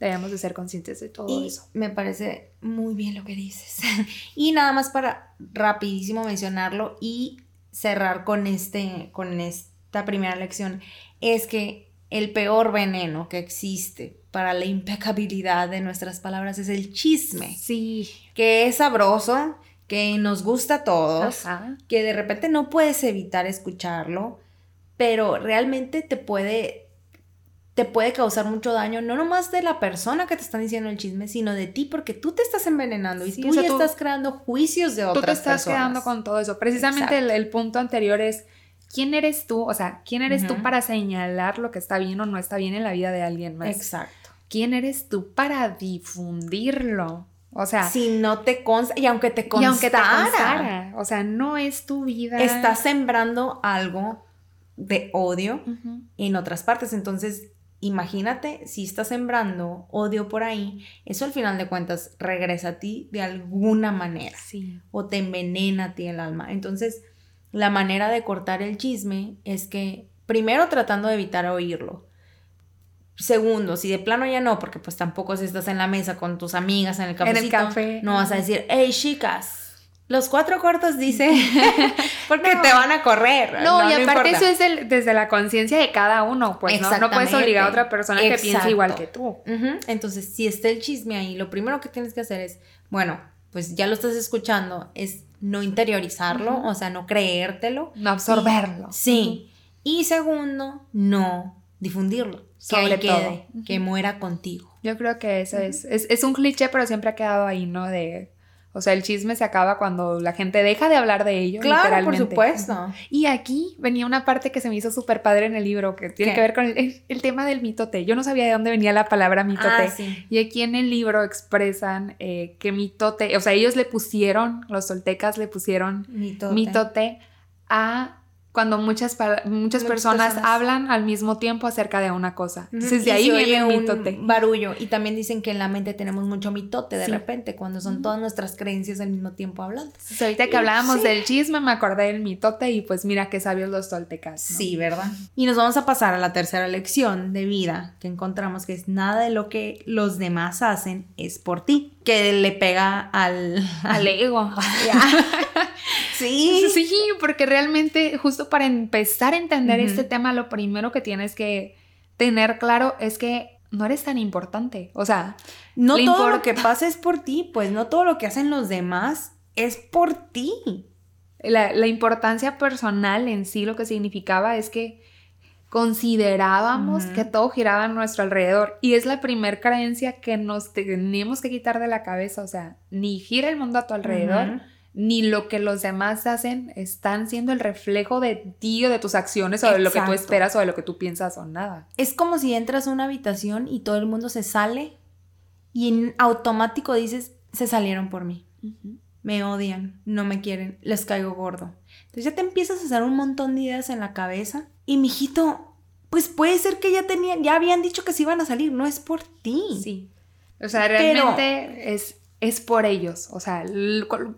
debemos de ser conscientes de todo eso. Me parece muy bien lo que dices. y nada más para rapidísimo mencionarlo y cerrar con, este, con esta primera lección es que el peor veneno que existe para la impecabilidad de nuestras palabras es el chisme. Sí. Que es sabroso, que nos gusta a todos, que de repente no puedes evitar escucharlo, pero realmente te puede te puede causar mucho daño, no nomás de la persona que te están diciendo el chisme, sino de ti, porque tú te estás envenenando y tú ya estás creando juicios de otras personas. Tú te estás quedando con todo eso. Precisamente el, punto anterior es, ¿quién eres tú? O sea, ¿quién eres tú para señalar lo que está bien o no está bien en la vida de alguien más? Exacto. ¿Quién eres tú para difundirlo? O sea, si no te consta, y aunque te constara, y aunque te constara, o sea, no es tu vida. Estás sembrando algo de odio en otras partes, entonces imagínate si estás sembrando odio por ahí, eso al final de cuentas regresa a ti de alguna manera. Sí. O te envenena a ti el alma. Entonces, la manera de cortar el chisme es que, primero tratando de evitar oírlo. Segundo, si de plano ya no, porque pues tampoco si estás en la mesa con tus amigas en el cafecito, en el café. no vas a decir, hey chicas, los cuatro cuartos dice, porque te van a correr. No, y aparte eso es desde la conciencia de cada uno, pues no, no puedes obligar a otra persona que piense igual que tú. Entonces, si está el chisme ahí, lo primero que tienes que hacer es, bueno, pues ya lo estás escuchando, es no interiorizarlo, o sea, no creértelo. No absorberlo. sí. Y segundo, no difundirlo. Sobre que quede, que muera contigo. Yo creo que eso es, es, es un cliché, pero siempre ha quedado ahí, ¿no? De o sea, el chisme se acaba cuando la gente deja de hablar de ello. Claro, por supuesto. Y aquí venía una parte que se me hizo súper padre en el libro, que tiene que ver con el, tema del mitote. Yo no sabía de dónde venía la palabra mitote. Ah, sí. Y aquí en el libro expresan eh, que mitote, o sea, ellos le pusieron, los soltecas le pusieron mitote, mitote a cuando muchas, muchas personas, hablan al mismo tiempo acerca de una cosa. Entonces de ahí viene un mitote. barullo. Y también dicen que en la mente tenemos mucho mitote de repente, cuando son todas nuestras creencias al mismo tiempo hablando. ahorita que hablábamos del chisme, me acordé del mitote y pues mira qué sabios los toltecas. Sí, ¿verdad? Y nos vamos a pasar a la tercera lección de vida que encontramos que es nada de lo que los demás hacen es por ti. Que le pega al, al ego. sí. Sí, porque realmente justo para empezar a entender este tema, lo primero que tienes que tener claro es que no eres tan importante. O sea, no todo lo que pasa es por ti, pues no todo lo que hacen los demás es por ti. La, importancia personal en sí lo que significaba es que considerábamos que todo giraba a nuestro alrededor y es la primera creencia que nos tenemos que quitar de la cabeza, o sea, ni gira el mundo a tu alrededor, ni lo que los demás hacen están siendo el reflejo de ti o de tus acciones o de lo que tú esperas o de lo que tú piensas o nada. Es como si entras a una habitación y todo el mundo se sale y en automático dices, se salieron por mí. Me odian, no me quieren, les caigo gordo. Entonces ya te empiezas a hacer un montón de ideas en la cabeza y mijito, pues puede ser que ya tenían, ya habían dicho que se iban a salir, no es por ti. Sí. O sea, realmente es es por ellos. O sea,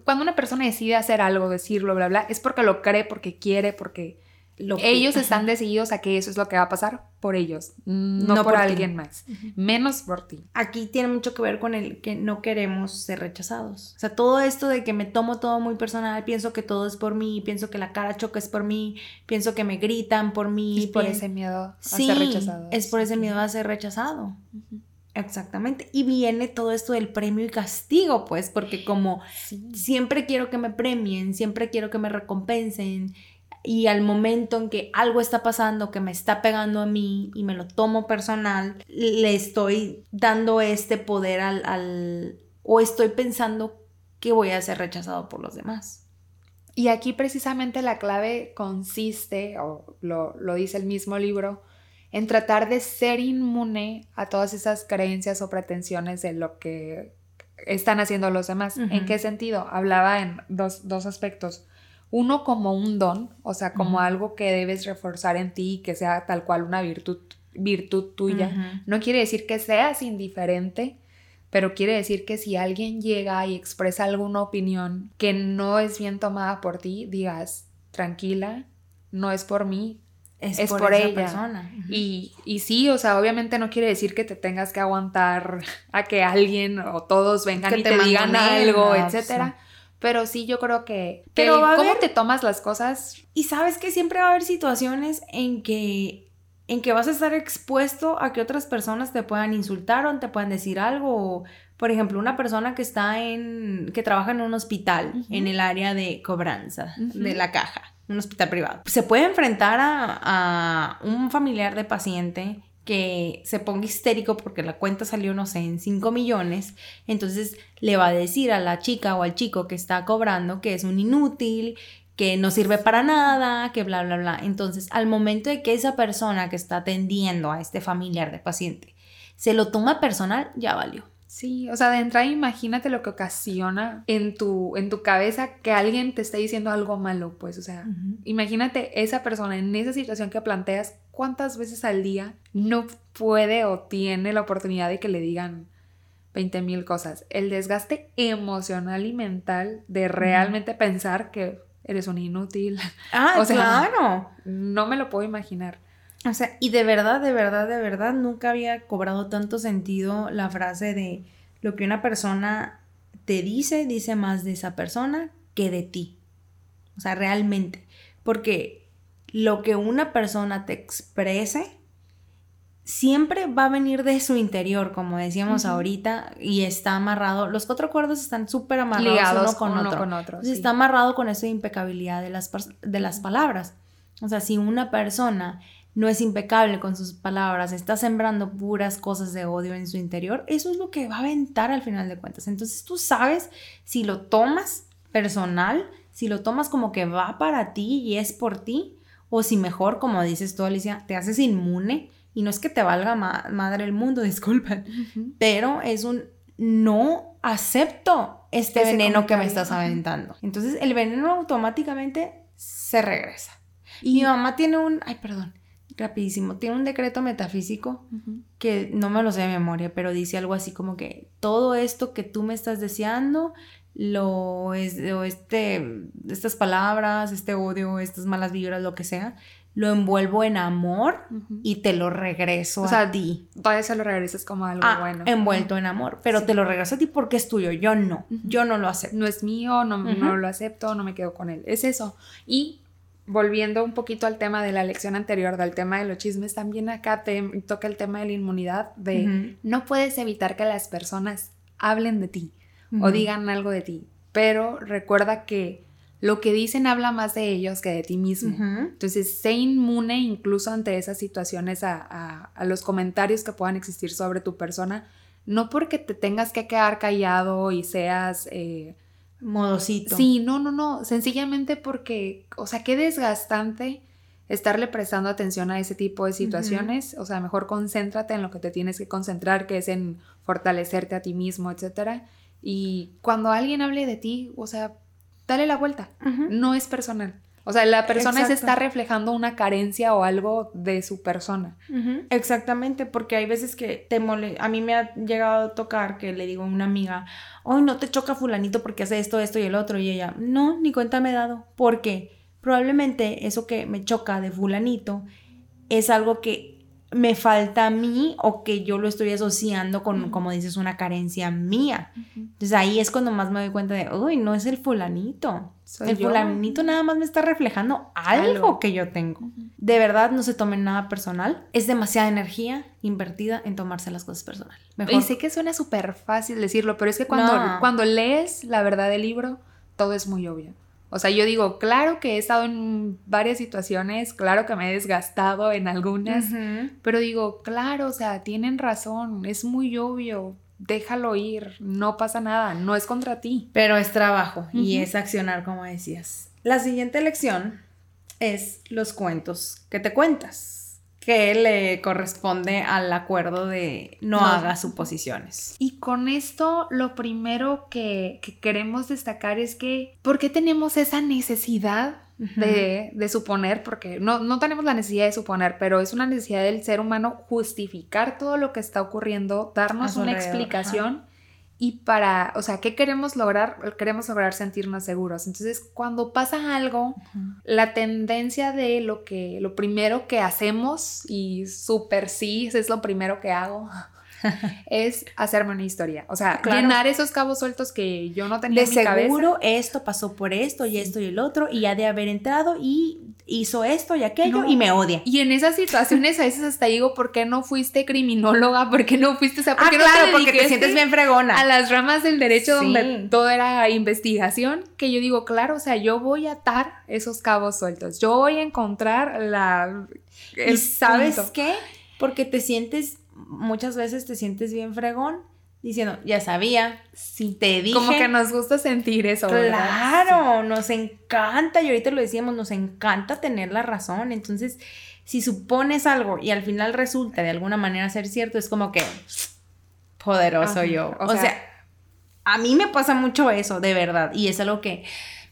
cuando una persona decide hacer algo, decirlo, bla, bla, es porque lo cree, porque quiere, porque ellos están decididos a que eso es lo que va a pasar por ellos, no, por, alguien más, menos por ti. Aquí tiene mucho que ver con el que no queremos ser rechazados. O sea, todo esto de que me tomo todo muy personal, pienso que todo es por mí, pienso que la cara choca es por mí, pienso que me gritan por mí. Es por ese miedo a ser rechazado. Es por ese miedo a ser rechazado. Exactamente. Y viene todo esto del premio y castigo, pues, porque como siempre quiero que me premien, siempre quiero que me recompensen y al momento en que algo está pasando que me está pegando a mí y me lo tomo personal, le estoy dando este poder al, o estoy pensando que voy a ser rechazado por los demás. Y aquí precisamente la clave consiste, o lo, dice el mismo libro, en tratar de ser inmune a todas esas creencias o pretensiones de lo que están haciendo los demás. ¿En qué sentido? Hablaba en dos, dos aspectos uno como un don, o sea, como algo que debes reforzar en ti, que sea tal cual una virtud, virtud tuya. No quiere decir que seas indiferente, pero quiere decir que si alguien llega y expresa alguna opinión que no es bien tomada por ti, digas, tranquila, no es por mí, es, por, ella. Persona. y, y, sí, o sea, obviamente no quiere decir que te tengas que aguantar a que alguien o todos vengan y te, digan algo, etcétera. Pero sí, yo creo que, Pero cómo te tomas las cosas. Y sabes que siempre va a haber situaciones en que en que vas a estar expuesto a que otras personas te puedan insultar o te puedan decir algo. por ejemplo, una persona que está en, que trabaja en un hospital, en el área de cobranza, de la caja, un hospital privado, se puede enfrentar a, a un familiar de paciente que se ponga histérico porque la cuenta salió, no sé, en 5 millones, entonces le va a decir a la chica o al chico que está cobrando que es un inútil, que no sirve para nada, que bla, bla, bla. Entonces, al momento de que esa persona que está atendiendo a este familiar de paciente se lo toma personal, ya valió. Sí, o sea, de entrada imagínate lo que ocasiona en tu, en tu cabeza que alguien te esté diciendo algo malo, pues, o sea, imagínate esa persona en esa situación que planteas, ¿cuántas veces al día no puede o tiene la oportunidad de que le digan 20 mil cosas? El desgaste emocional y mental de realmente pensar que eres un inútil. Ah, o sea, claro. No me lo puedo imaginar. O sea, y de verdad, de verdad, de verdad, nunca había cobrado tanto sentido la frase de lo que una persona te dice, dice más de esa persona que de ti. O sea, realmente. Porque lo que una persona te exprese siempre va a venir de su interior, como decíamos ahorita, y está amarrado. Los cuatro cuerdos están súper amarrados uno con otro. Con otro Está amarrado con esa impecabilidad de las, de las palabras. O sea, si una persona no es impecable con sus palabras, está sembrando puras cosas de odio en su interior, eso es lo que va a aventar al final de cuentas. Entonces tú sabes si lo tomas personal, si lo tomas como que va para ti y es por ti, o si mejor, como dices tú, Alicia, te haces inmune y no es que te valga madre el mundo, disculpen, pero es un no acepto este veneno que me estás aventando. Entonces el veneno automáticamente se regresa. Y mi mamá tiene un, ay, perdón, rapidísimo. Tiene un decreto metafísico que no me lo sé de memoria, pero dice algo así como que todo esto que tú me estás deseando, lo es, o este, estas palabras, este odio, estas malas vibras, lo que sea, lo envuelvo en amor y te lo regreso o sea, a ti. Todavía se lo regresas como algo ah, bueno. Envuelto en amor, pero te lo regreso a ti porque es tuyo, yo no, yo no lo acepto. No es mío, no, no lo acepto, no me quedo con él. Es eso. Y volviendo un poquito al tema de la lección anterior, del tema de los chismes, también acá te toca el tema de la inmunidad, de no puedes evitar que las personas hablen de ti o digan algo de ti, pero recuerda que lo que dicen habla más de ellos que de ti mismo. Entonces, sé inmune incluso ante esas situaciones a, los comentarios que puedan existir sobre tu persona, no porque te tengas que quedar callado y seas... Eh, modosito. Sí, no, no, no, sencillamente porque, o sea, qué desgastante estarle prestando atención a ese tipo de situaciones, o sea, mejor concéntrate en lo que te tienes que concentrar, que es en fortalecerte a ti mismo, etcétera. Y cuando alguien hable de ti, o sea, dale la vuelta, no es personal. O sea, la persona se está reflejando una carencia o algo de su persona. Exactamente, porque hay veces que te mole a mí me ha llegado a tocar que le digo a una amiga, hoy no te choca fulanito porque hace esto, esto y el otro, y ella, no, ni cuenta me he dado. ¿Por qué? probablemente eso que me choca de fulanito es algo que me falta a mí o que yo lo estoy asociando con, como dices, una carencia mía. Entonces ahí es cuando más me doy cuenta de, uy, no es el fulanito. el fulanito nada más me está reflejando algo, que yo tengo. De verdad, no se tomen nada personal. Es demasiada energía invertida en tomarse las cosas personal. Mejor. Y sé que suena súper fácil decirlo, pero es que cuando, cuando lees la verdad del libro, todo es muy obvio. O sea, yo digo, claro que he estado en varias situaciones, claro que me he desgastado en algunas, pero digo, claro, o sea, tienen razón, es muy obvio, déjalo ir, no pasa nada, no es contra ti. Pero es trabajo y es accionar, como decías. La siguiente lección es los cuentos que te cuentas que le corresponde al acuerdo de no, haga suposiciones. Y con esto lo primero que, queremos destacar es que, ¿por qué tenemos esa necesidad de, suponer? Porque no, no tenemos la necesidad de suponer, pero es una necesidad del ser humano justificar todo lo que está ocurriendo, darnos una explicación y para, o sea, ¿qué queremos lograr? Queremos lograr sentirnos seguros. Entonces, cuando pasa algo, la tendencia de lo que, lo primero que hacemos, y súper sí, es lo primero que hago, es hacerme una historia. O sea, llenar esos cabos sueltos que yo no tenía de en mi seguro esto pasó por esto y esto y el otro y ha de haber entrado y hizo esto y aquello y me odia. Y en esas situaciones a veces hasta digo, ¿por qué no fuiste criminóloga? ¿Por qué no fuiste, o sea, ¿por qué no claro, porque te sientes bien fregona. A las ramas del derecho donde todo era investigación, que yo digo, claro, o sea, yo voy a atar esos cabos sueltos. Yo voy a encontrar la ¿Y sabes qué? Porque te sientes muchas veces te sientes bien fregón diciendo, ya sabía, si te dije. Como que nos gusta sentir eso. Claro, nos encanta, y ahorita lo decíamos, nos encanta tener la razón. Entonces, si supones algo y al final resulta de alguna manera ser cierto, es como que poderoso yo. O, sea, a mí me pasa mucho eso, de verdad, y es algo que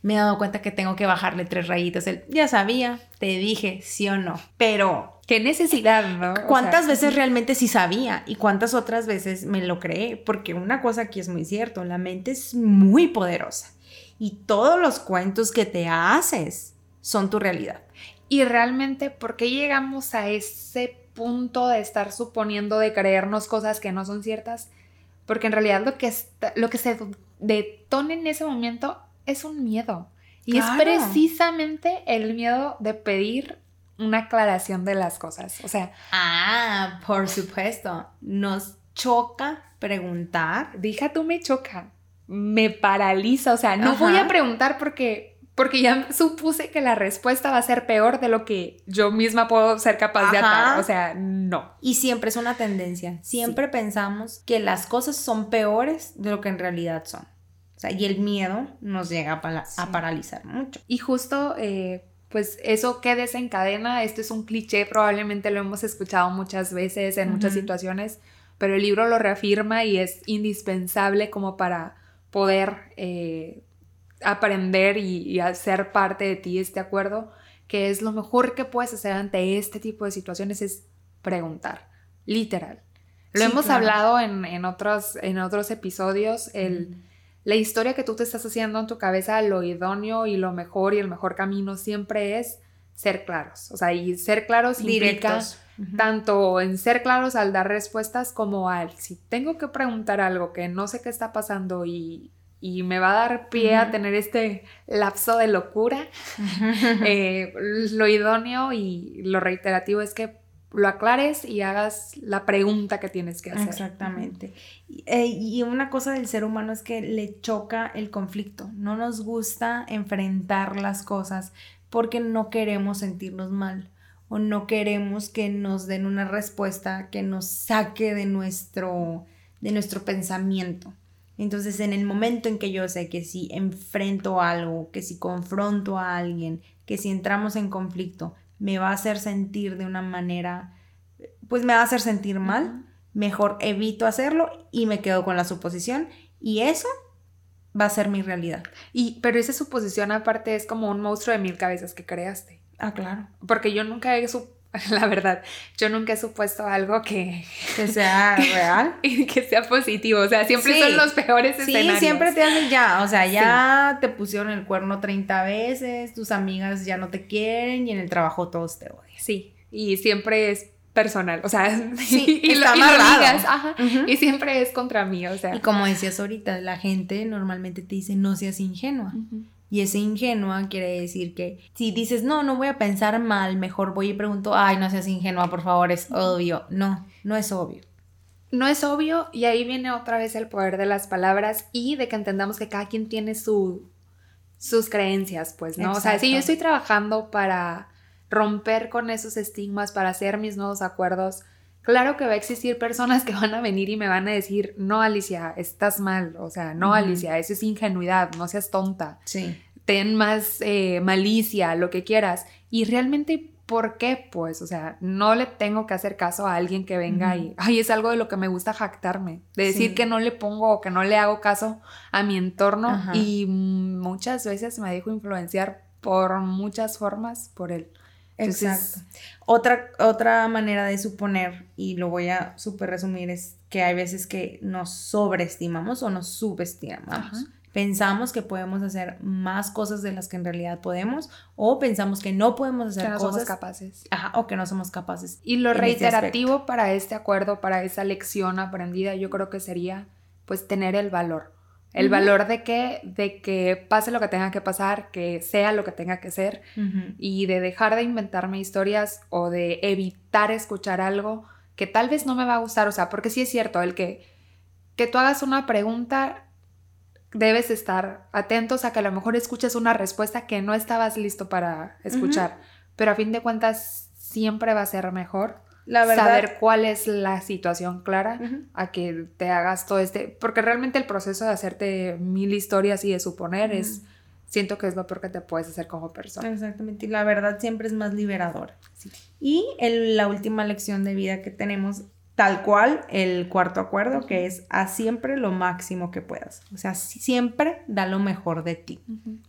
me he dado cuenta que tengo que bajarle tres rayitas. El, ya sabía, te dije, sí o no. Pero qué necesidad, ¿no? ¿Cuántas veces realmente sí sabía y cuántas otras veces me lo creé? Porque una cosa aquí es muy cierto, la mente es muy poderosa y todos los cuentos que te haces son tu realidad. Y realmente, ¿por qué llegamos a ese punto de estar suponiendo, de creernos cosas que no son ciertas? Porque en realidad lo que, lo que se detona en ese momento es un miedo. Y es precisamente el miedo de pedir una aclaración de las cosas. O sea. Ah, por supuesto. Nos choca preguntar. Dija tú me choca. Me paraliza. O sea, no voy a preguntar porque. Porque ya supuse que la respuesta va a ser peor de lo que yo misma puedo ser capaz de atar. O sea, no. Y siempre es una tendencia. Siempre pensamos que las cosas son peores de lo que en realidad son. O sea, y el miedo nos llega a, paralizar mucho. Y justo eh, pues eso que desencadena, esto es un cliché, probablemente lo hemos escuchado muchas veces en muchas situaciones, pero el libro lo reafirma y es indispensable como para poder eh, aprender y, hacer parte de ti este acuerdo, que es lo mejor que puedes hacer ante este tipo de situaciones es preguntar, literal. Lo hemos hablado en, otros, en otros episodios, el la historia que tú te estás haciendo en tu cabeza, lo idóneo y lo mejor y el mejor camino siempre es ser claros. O sea, y ser claros implica tanto en ser claros al dar respuestas como al si tengo que preguntar algo que no sé qué está pasando y, me va a dar pie a tener este lapso de locura, eh, lo idóneo y lo reiterativo es que lo aclares y hagas la pregunta que tienes que hacer. Exactamente. Eh, y una cosa del ser humano es que le choca el conflicto. No nos gusta enfrentar las cosas porque no queremos sentirnos mal o no queremos que nos den una respuesta que nos saque de nuestro, de nuestro pensamiento. Entonces, en el momento en que yo sé que si enfrento algo, que si confronto a alguien, que si entramos en conflicto, me va a hacer sentir de una manera, pues me va a hacer sentir mal, mejor evito hacerlo y me quedo con la suposición y eso va a ser mi realidad. Y pero esa suposición aparte es como un monstruo de mil cabezas que creaste. Ah, claro. Porque yo nunca he, la verdad, yo nunca he supuesto algo que, que sea real y que sea positivo. O sea, siempre son los peores escenarios. Sí, siempre te hacen ya. O sea, ya te pusieron el cuerno 30 veces, tus amigas ya no te quieren y en el trabajo todos te odian. Sí, y siempre es personal, o sea, sí, y, lo, ajá, y siempre es contra mí, o sea. Y como decías ahorita, la gente normalmente te dice no seas ingenua. Y ese ingenua quiere decir que si dices, no, no voy a pensar mal, mejor voy y pregunto, ay, no seas ingenua, por favor, es obvio. No, no es obvio. No es obvio y ahí viene otra vez el poder de las palabras y de que entendamos que cada quien tiene su, sus creencias, pues, ¿no? O sea, si yo estoy trabajando para romper con esos estigmas, para hacer mis nuevos acuerdos, claro que va a existir personas que van a venir y me van a decir, no, Alicia, estás mal, o sea, no, Alicia, eso es ingenuidad, no seas tonta. Sí. Ten más eh, malicia, lo que quieras. Y realmente, ¿por qué? Pues, o sea, no le tengo que hacer caso a alguien que venga y, ay, es algo de lo que me gusta jactarme, de decir que no le pongo o que no le hago caso a mi entorno y muchas veces me dejo influenciar por muchas formas por él. Exacto. Otra, otra manera de suponer, y lo voy a súper resumir, es que hay veces que nos sobreestimamos o nos subestimamos. Pensamos que podemos hacer más cosas de las que en realidad podemos, o pensamos que no podemos hacer que no cosas. Somos capaces. Ajá, o que no somos capaces. Y lo este reiterativo para este acuerdo, para esa lección aprendida, yo creo que sería pues tener el valor el valor de que, de que pase lo que tenga que pasar, que sea lo que tenga que ser, y de dejar de inventarme historias o de evitar escuchar algo que tal vez no me va a gustar. O sea, porque sí es cierto, el que, que tú hagas una pregunta, debes estar atentos a que a lo mejor escuches una respuesta que no estabas listo para escuchar. Pero a fin de cuentas, siempre va a ser mejor la verdad, saber cuál es la situación clara a que te hagas todo este, porque realmente el proceso de hacerte mil historias y de suponer es, siento que es lo peor que te puedes hacer como persona. Exactamente, y la verdad siempre es más liberadora. Y la última lección de vida que tenemos, tal cual, el cuarto acuerdo, que es a siempre lo máximo que puedas. O sea, siempre da lo mejor de ti,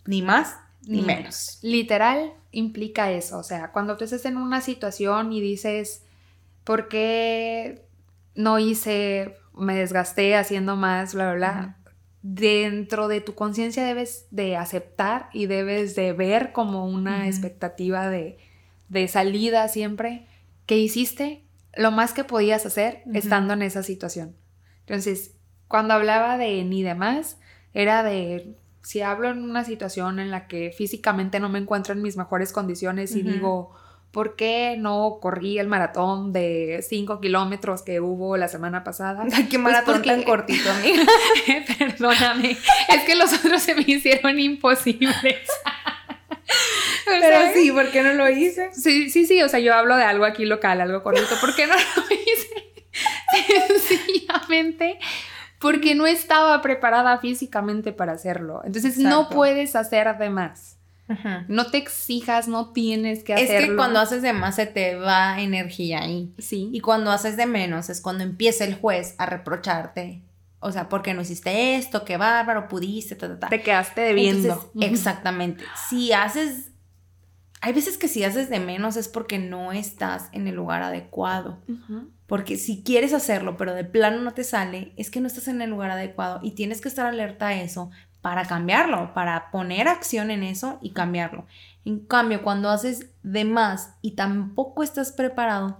ni más ni menos. Literal implica eso, o sea, cuando tú estés en una situación y dices, ¿por qué no hice, me desgasté haciendo más, bla, bla, bla? Dentro de tu conciencia debes de aceptar y debes de ver como una expectativa de, salida siempre. Que hiciste lo más que podías hacer estando en esa situación. Entonces, cuando hablaba de ni demás, era de si hablo en una situación en la que físicamente no me encuentro en mis mejores condiciones y digo, ¿por qué no corrí el maratón de 5 kilómetros que hubo la semana pasada? Qué pues maratón tan cortito, amiga. Perdóname, es que los otros se me hicieron imposibles. Pero sí, ¿por qué no lo hice? Sí, sí, sí, o sea, yo hablo de algo aquí local, algo cortito. ¿Por qué no lo hice? Sencillamente porque no estaba preparada físicamente para hacerlo. Entonces no puedes hacer de más. No te exijas, no tienes que hacerlo. Es que cuando haces de más se te va energía ahí. Sí. Y cuando haces de menos es cuando empieza el juez a reprocharte. O sea, porque no hiciste esto? Qué bárbaro, pudiste, ta, ta, Te quedaste debiendo. Exactamente. Si haces. Hay veces que si haces de menos es porque no estás en el lugar adecuado. Porque si quieres hacerlo, pero de plano no te sale, es que no estás en el lugar adecuado y tienes que estar alerta a eso para cambiarlo, para poner acción en eso y cambiarlo. En cambio, cuando haces de más y tampoco estás preparado,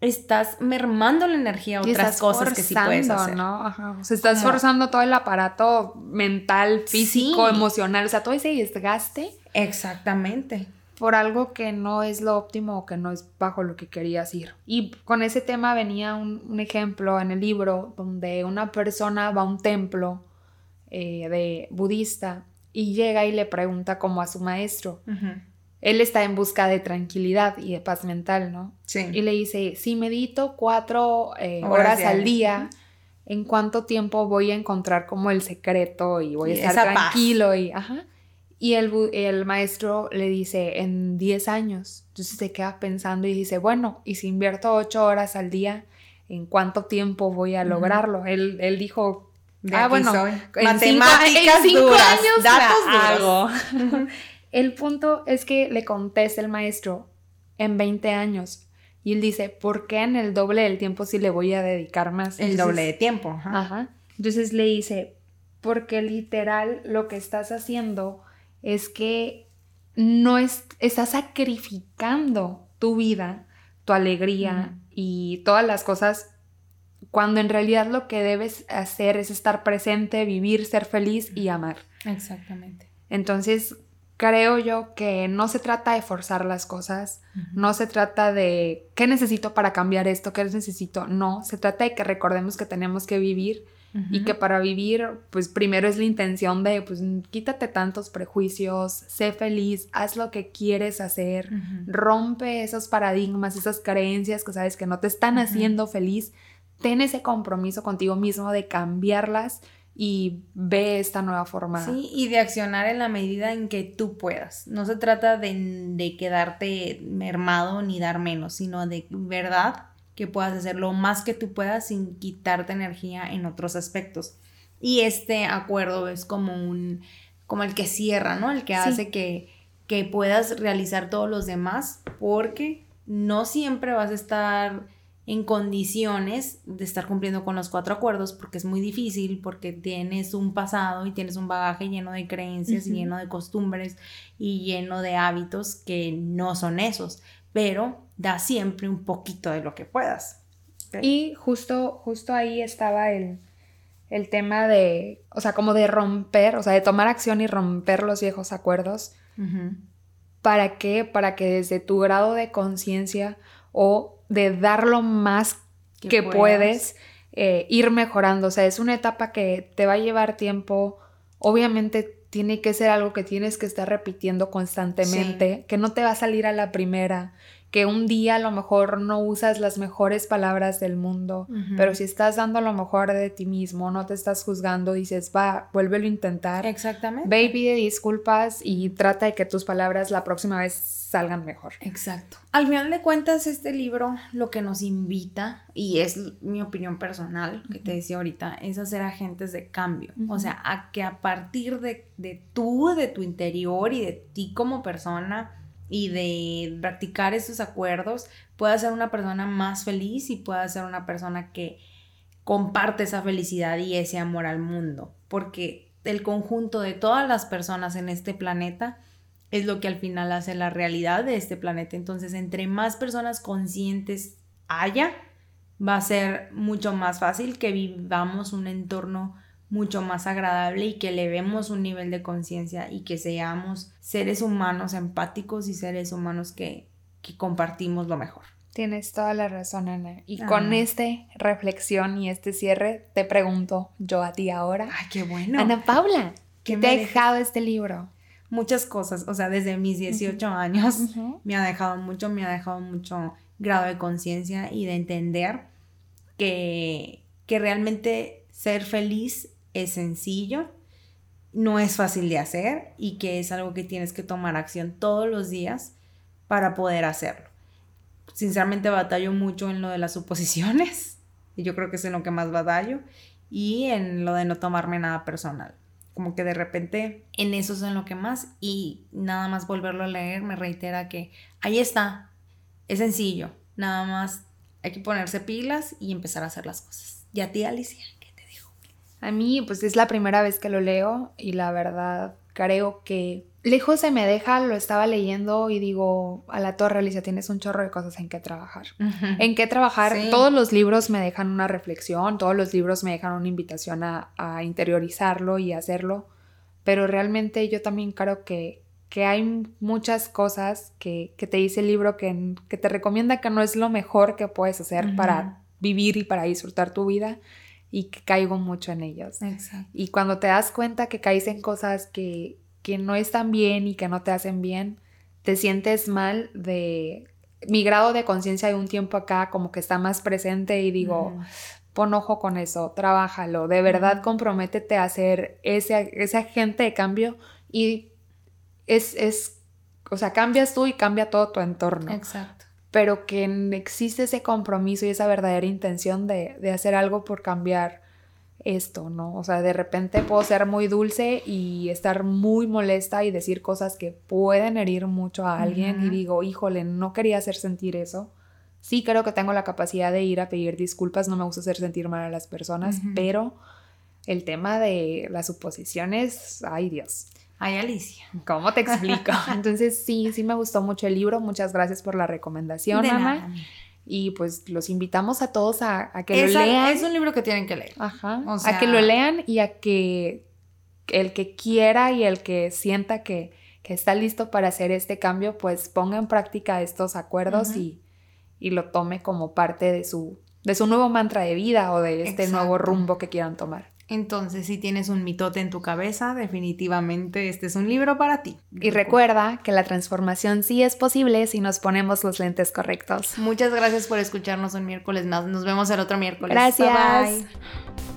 estás mermando la energía a otras cosas que sí puedes hacer. ¿no? O sea, estás forzando todo el aparato mental, físico, emocional, o sea, todo ese desgaste. Exactamente. Por algo que no es lo óptimo o que no es bajo lo que querías ir. Y con ese tema venía un, un ejemplo en el libro donde una persona va a un templo eh, de budista y llega y le pregunta como a su maestro. Él está en busca de tranquilidad y de paz mental, ¿no? Sí. Y le dice, si medito cuatro eh, horas, al día, ¿en cuánto tiempo voy a encontrar como el secreto y voy a estar tranquilo? Y, ajá. y el, el, maestro le dice, en 10 años. Entonces se queda pensando y dice, bueno, y si invierto ocho horas al día, ¿en cuánto tiempo voy a lograrlo? él, él dijo, ah, bueno, matemáticas años datos el punto es que le contesta el maestro en 20 años. Y él dice, ¿por qué en el doble del tiempo si le voy a dedicar más? El doble de tiempo. Ajá. Entonces le dice, porque literal lo que estás haciendo es que no es, estás sacrificando tu vida, tu alegría y todas las cosas cuando en realidad lo que debes hacer es estar presente, vivir, ser feliz y amar. Exactamente. Entonces, creo yo que no se trata de forzar las cosas, no se trata de qué necesito para cambiar esto, qué necesito, no, se trata de que recordemos que tenemos que vivir y que para vivir, pues primero es la intención de, pues quítate tantos prejuicios, sé feliz, haz lo que quieres hacer, rompe esos paradigmas, esas creencias que sabes que no te están haciendo feliz, ten ese compromiso contigo mismo de cambiarlas y ve esta nueva forma. Sí, y de accionar en la medida en que tú puedas. No se trata de, quedarte mermado ni dar menos, sino de verdad que puedas hacer lo más que tú puedas sin quitarte energía en otros aspectos. Y este acuerdo es como un, como el que cierra, ¿no? El que hace que, que puedas realizar todos los demás, porque no siempre vas a estar en condiciones de estar cumpliendo con los cuatro acuerdos porque es muy difícil, porque tienes un pasado y tienes un bagaje lleno de creencias, lleno de costumbres y lleno de hábitos que no son esos, pero da siempre un poquito de lo que puedas. Y justo, justo ahí estaba el, el tema de, o sea, como de romper, o sea, de tomar acción y romper los viejos acuerdos. ¿Para qué? Para que desde tu grado de conciencia o de dar lo más que, puedes, eh, ir mejorando. O sea, es una etapa que te va a llevar tiempo. Obviamente tiene que ser algo que tienes que estar repitiendo constantemente, que no te va a salir a la primera, que un día a lo mejor no usas las mejores palabras del mundo, pero si estás dando lo mejor de ti mismo, no te estás juzgando, dices, va, vuélvelo a intentar. Exactamente. Ve y pide disculpas y trata de que tus palabras la próxima vez salgan mejor. Exacto. Al final de cuentas, este libro lo que nos invita, y es mi opinión personal, que te decía ahorita, es a ser agentes de cambio. O sea, a que a partir de, de tú, de tu interior y de ti como persona, y de practicar esos acuerdos, pueda ser una persona más feliz y pueda ser una persona que comparte esa felicidad y ese amor al mundo, porque el conjunto de todas las personas en este planeta es lo que al final hace la realidad de este planeta. Entonces, entre más personas conscientes haya, va a ser mucho más fácil que vivamos un entorno mucho más agradable y que le vemos un nivel de conciencia y que seamos seres humanos empáticos y seres humanos que, compartimos lo mejor. Tienes toda la razón, Ana. Y con esta reflexión y este cierre, te pregunto yo a ti ahora. Ay, qué bueno. Ana Paula, ¿qué te ha dejado este libro? Muchas cosas, o sea, desde mis 18 años me ha dejado mucho, me ha dejado mucho grado de conciencia y de entender que, que realmente ser feliz es sencillo, no es fácil de hacer y que es algo que tienes que tomar acción todos los días para poder hacerlo. Sinceramente batallo mucho en lo de las suposiciones y yo creo que es en lo que más batallo y en lo de no tomarme nada personal. Como que de repente en eso es en lo que más y nada más volverlo a leer me reitera que ahí está, es sencillo, nada más hay que ponerse pilas y empezar a hacer las cosas. ¿Y a ti, Alicia? A mí, pues es la primera vez que lo leo y la verdad creo que lejos se me deja, lo estaba leyendo y digo, a la torre, Alicia, tienes un chorro de cosas en que trabajar. En qué trabajar, todos los libros me dejan una reflexión, todos los libros me dejan una invitación a, interiorizarlo y hacerlo, pero realmente yo también creo que, que hay muchas cosas que, que, te dice el libro que, que, te recomienda que no es lo mejor que puedes hacer para vivir y para disfrutar tu vida y que caigo mucho en ellos. Exacto. Y cuando te das cuenta que caes en cosas que, que no están bien y que no te hacen bien, te sientes mal de... Mi grado de conciencia de un tiempo acá como que está más presente y digo, pon ojo con eso, trabájalo, de verdad comprométete a ser ese, ese agente de cambio y es, es, o sea, cambias tú y cambia todo tu entorno. Exacto pero que existe ese compromiso y esa verdadera intención de, hacer algo por cambiar esto, ¿no? O sea, de repente puedo ser muy dulce y estar muy molesta y decir cosas que pueden herir mucho a alguien y digo, híjole, no quería hacer sentir eso. Sí creo que tengo la capacidad de ir a pedir disculpas, no me gusta hacer sentir mal a las personas, pero el tema de las suposiciones, ay Dios. Ay, Alicia. ¿Cómo te explico? Entonces, sí, sí me gustó mucho el libro. Muchas gracias por la recomendación, de Y pues los invitamos a todos a, que lo lean. Es un libro que tienen que leer. Ajá. A que lo lean y a que el que quiera y el que sienta que, está listo para hacer este cambio, pues ponga en práctica estos acuerdos y, y, lo tome como parte de su, de su nuevo mantra de vida o de este nuevo rumbo que quieran tomar. Entonces, si tienes un mitote en tu cabeza, definitivamente este es un libro para ti. Y recuerda que la transformación sí es posible si nos ponemos los lentes correctos. Muchas gracias por escucharnos un miércoles más. Nos vemos el otro miércoles. Gracias. bye.